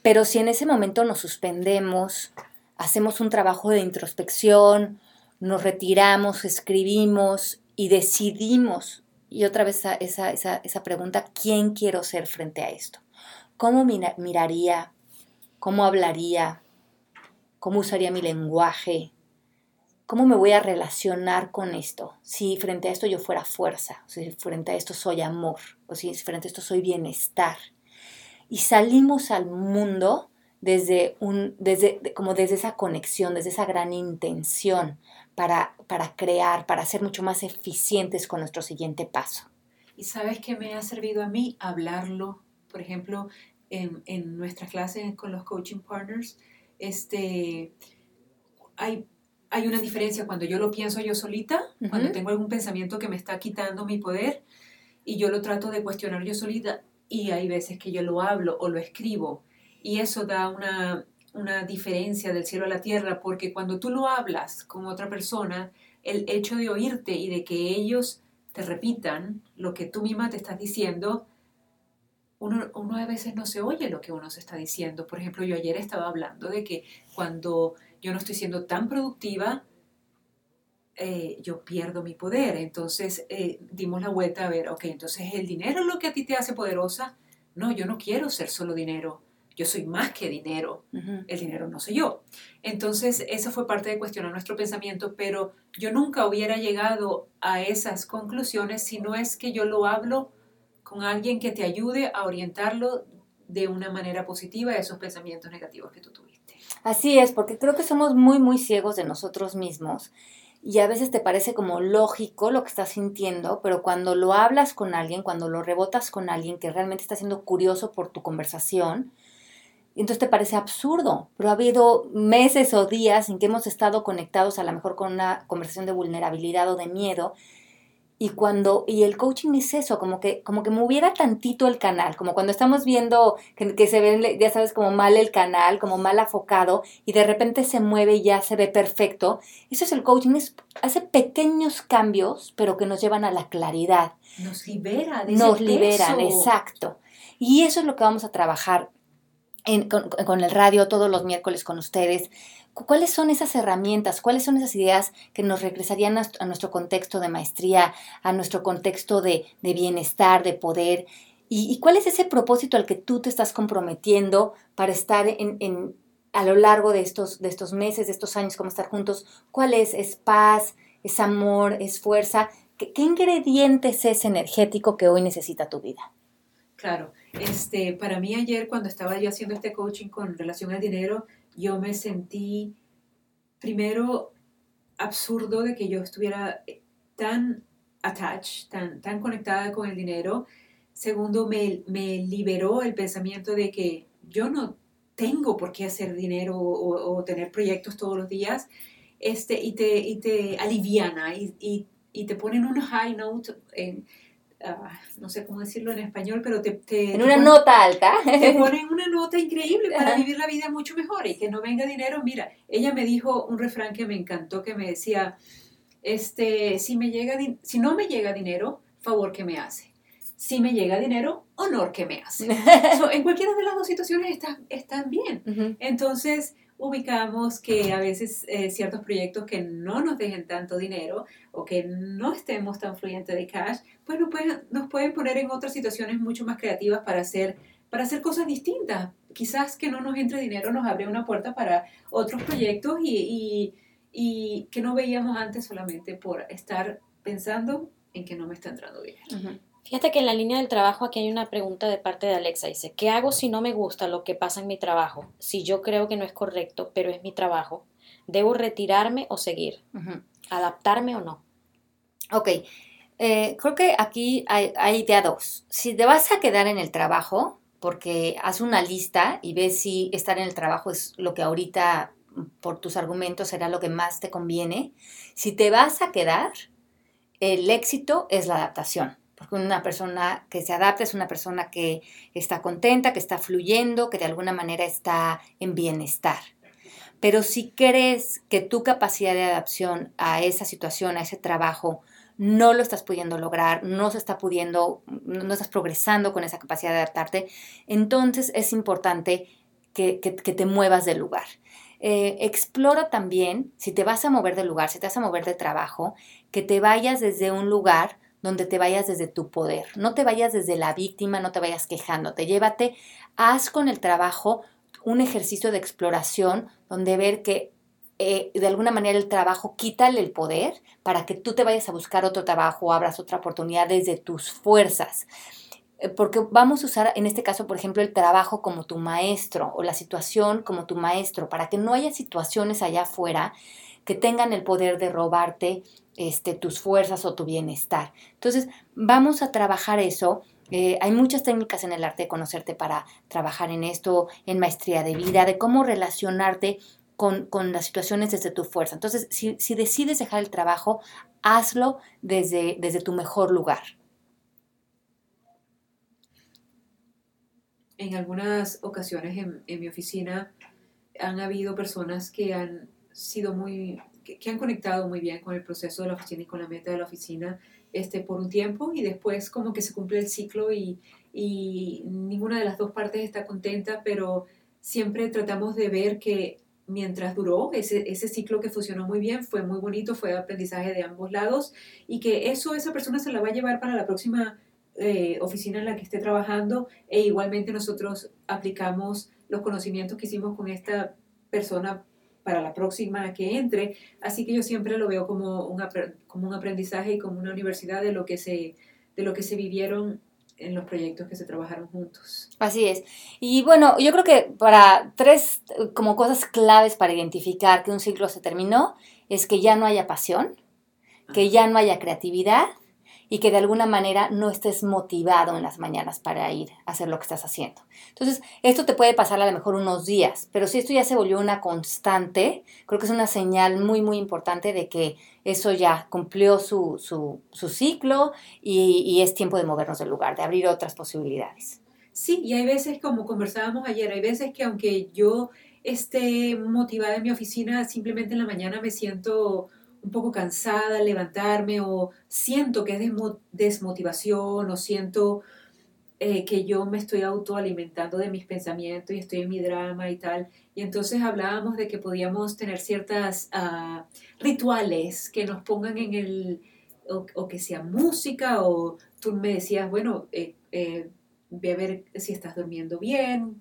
pero si en ese momento nos suspendemos, hacemos un trabajo de introspección, nos retiramos, escribimos y decidimos, y otra vez esa, esa, pregunta, ¿quién quiero ser frente a esto? ¿Cómo miraría? ¿Cómo hablaría? ¿Cómo usaría mi lenguaje? ¿Cómo me voy a relacionar con esto? Si frente a esto yo fuera fuerza, si frente a esto soy amor, o si frente a esto soy bienestar. Y salimos al mundo desde un, desde, como desde esa conexión, desde esa gran intención para, para crear, para ser mucho más eficientes con nuestro siguiente paso. ¿Y sabes qué me ha servido a mí? Hablarlo. Por ejemplo, en, en nuestras clases con los coaching partners, este, hay hay una diferencia cuando yo lo pienso yo solita, cuando tengo algún pensamiento que me está quitando mi poder y yo lo trato de cuestionar yo solita y hay veces que yo lo hablo o lo escribo y eso da una, una diferencia del cielo a la tierra porque cuando tú lo hablas con otra persona, el hecho de oírte y de que ellos te repitan lo que tú misma te estás diciendo, uno, uno, a veces no se oye lo que uno se está diciendo. Por ejemplo, yo ayer estaba hablando de que cuando yo no estoy siendo tan productiva, eh, yo pierdo mi poder. Entonces eh, dimos la vuelta a ver, ok, entonces el dinero es lo que a ti te hace poderosa. No, yo no quiero ser solo dinero. Yo soy más que dinero. El dinero no soy yo. Entonces, esa fue parte de cuestionar nuestro pensamiento, pero yo nunca hubiera llegado a esas conclusiones si no es que yo lo hablo con alguien que te ayude a orientarlo de una manera positiva a esos pensamientos negativos que tú tuviste. Así es, porque creo que somos muy, muy ciegos de nosotros mismos y a veces te parece como lógico lo que estás sintiendo, pero cuando lo hablas con alguien, cuando lo rebotas con alguien que realmente está siendo curioso por tu conversación, entonces te parece absurdo, pero ha habido meses o días en que hemos estado conectados a lo mejor con una conversación de vulnerabilidad o de miedo y cuando, y el coaching es eso, como que, como que moviera tantito el canal, como cuando estamos viendo que, se ve, ya sabes, como mal el canal, como mal afocado, y de repente se mueve y ya se ve perfecto. Eso es el coaching, es, hace pequeños cambios, pero que nos llevan a la claridad. Nos libera de Nos liberan, exacto. Y eso es lo que vamos a trabajar con, con, el radio todos los miércoles con ustedes. ¿Cuáles son esas herramientas? ¿Cuáles son esas ideas que nos regresarían a, nuestro contexto de maestría, a nuestro contexto de, bienestar, de poder? ¿Y, cuál es ese propósito al que tú te estás comprometiendo para estar en, a lo largo de estos, de estos meses, de estos años, como estar juntos? ¿Cuál es? ¿Es paz? ¿Es amor? ¿Es fuerza? ¿Qué, qué ingrediente es energético que hoy necesita tu vida? Claro, este, para mí ayer cuando estaba yo haciendo este coaching con relación al dinero, yo me sentí primero absurdo de que yo estuviera tan attached, tan, tan conectada con el dinero. Segundo, me, me liberó el pensamiento de que yo no tengo por qué hacer dinero o, tener proyectos todos los días, este, y, te, y te aliviana y, y, y te ponen un high note en, Ah, no sé cómo decirlo en español, pero te... en una nota alta. Te [laughs] ponen una nota increíble para vivir la vida mucho mejor y que no venga dinero. Mira, ella me dijo un refrán que me encantó, que me decía, este, si, me llega, si no me llega dinero, favor que me hace. Si me llega dinero, honor que me hace. [laughs] en cualquiera de las dos situaciones están, están bien. Entonces, ubicamos que a veces eh, ciertos proyectos que no nos dejen tanto dinero o que no estemos tan fluyentes de cash, pues nos pueden, nos pueden poner en otras situaciones mucho más creativas para hacer, para hacer cosas distintas. Quizás que no nos entre dinero nos abre una puerta para otros proyectos y, y, que no veíamos antes solamente por estar pensando en que no me está entrando dinero. Fíjate que en la línea del trabajo aquí hay una pregunta de parte de Alexa. Dice, ¿qué hago si no me gusta lo que pasa en mi trabajo? Si yo creo que no es correcto, pero es mi trabajo, ¿debo retirarme o seguir? ¿Adaptarme o no? Ok, eh, creo que aquí hay, hay de dos. Si te vas a quedar en el trabajo, porque haz una lista y ves si estar en el trabajo es lo que ahorita, por tus argumentos, será lo que más te conviene. Si te vas a quedar, el éxito es la adaptación Porque una persona que se adapta es una persona que está contenta, que está fluyendo, que de alguna manera está en bienestar. Pero si crees que tu capacidad de adaptación a esa situación, a ese trabajo, no lo estás pudiendo lograr, no se está pudiendo, no estás progresando con esa capacidad de adaptarte, entonces es importante que, te muevas del lugar. Eh, explora también, si te vas a mover del lugar, si te vas a mover de trabajo, que te vayas desde un lugar donde te vayas desde tu poder. No te vayas desde la víctima, no te vayas quejándote. Llévate, haz con el trabajo un ejercicio de exploración donde ver que eh, de alguna manera el trabajo quítale el poder para que tú te vayas a buscar otro trabajo abras otra oportunidad desde tus fuerzas. Eh, porque vamos a usar en este caso, por ejemplo, el trabajo como tu maestro o la situación como tu maestro, para que no haya situaciones allá afuera que tengan el poder de robarte este, tus fuerzas o tu bienestar. Entonces, vamos a trabajar eso. Eh, hay muchas técnicas en el arte de conocerte para trabajar en esto, en maestría de vida, de cómo relacionarte con, las situaciones desde tu fuerza. Entonces, si, decides dejar el trabajo, hazlo desde, desde tu mejor lugar. En algunas ocasiones en, mi oficina han habido personas que han sido muy, que, han conectado muy bien con el proceso de la oficina y con la meta de la oficina este, por un tiempo y después como que se cumple el ciclo y, y ninguna de las dos partes está contenta, pero siempre tratamos de ver que mientras duró ese, ese ciclo que funcionó muy bien, fue muy bonito, fue aprendizaje de ambos lados y que eso esa persona se la va a llevar para la próxima eh, oficina en la que esté trabajando e igualmente nosotros aplicamos los conocimientos que hicimos con esta persona para la próxima que entre, así que yo siempre lo veo como un, como un aprendizaje y como una universidad de lo que se, de lo que se vivieron en los proyectos que se trabajaron juntos. Así es. Y bueno, yo creo que para tres como cosas claves para identificar que un ciclo se terminó es que ya no haya pasión, que ya no haya creatividad y que de alguna manera no estés motivado en las mañanas para ir a hacer lo que estás haciendo. Entonces, esto te puede pasar a lo mejor unos días, pero si esto ya se volvió una constante, creo que es una señal muy, muy importante de que eso ya cumplió su, su, ciclo y, y es tiempo de movernos del lugar, de abrir otras posibilidades. Sí, y hay veces, como conversábamos ayer, hay veces que aunque yo esté motivada en mi oficina, simplemente en la mañana me siento un poco cansada levantarme o siento que es desmotivación o siento eh, que yo me estoy autoalimentando de mis pensamientos y estoy en mi drama y tal. Y entonces hablábamos de que podíamos tener ciertas uh, rituales que nos pongan en el, o, que sea música, o tú me decías, bueno, eh, eh, a ver si estás durmiendo bien.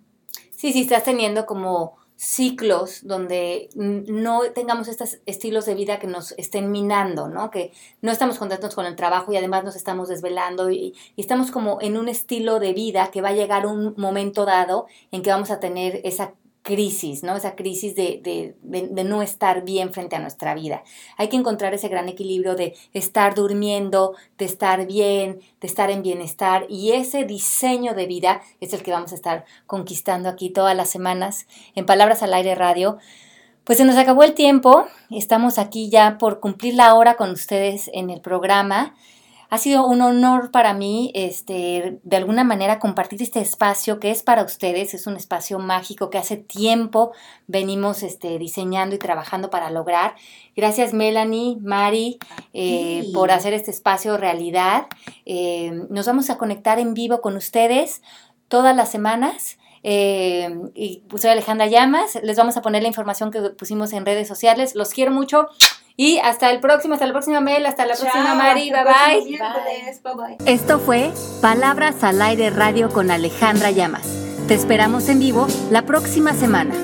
Sí, sí, estás teniendo como ciclos donde no tengamos estos estilos de vida que nos estén minando, ¿no? Que no estamos contentos con el trabajo y además nos estamos desvelando y, y, estamos como en un estilo de vida que va a llegar un momento dado en que vamos a tener esa crisis, ¿no? Esa crisis de, no estar bien frente a nuestra vida. Hay que encontrar ese gran equilibrio de estar durmiendo, de estar bien, de estar en bienestar y ese diseño de vida es el que vamos a estar conquistando aquí todas las semanas en Palabras al Aire Radio. Pues se nos acabó el tiempo, estamos aquí ya por cumplir la hora con ustedes en el programa. Ha sido un honor para mí, este, de alguna manera, compartir este espacio que es para ustedes. Es un espacio mágico que hace tiempo venimos este, diseñando y trabajando para lograr. Gracias, Melanie, Mari, eh, por hacer este espacio realidad. Eh, nos vamos a conectar en vivo con ustedes todas las semanas. Eh, y soy Alejandra Llamas. Les vamos a poner la información que pusimos en redes sociales. Los quiero mucho. Y hasta el próximo, hasta la próxima Mel, hasta la próxima Mari. Bye bye. bye bye. Esto fue Palabras al Aire Radio con Alejandra Llamas. Te esperamos en vivo la próxima semana.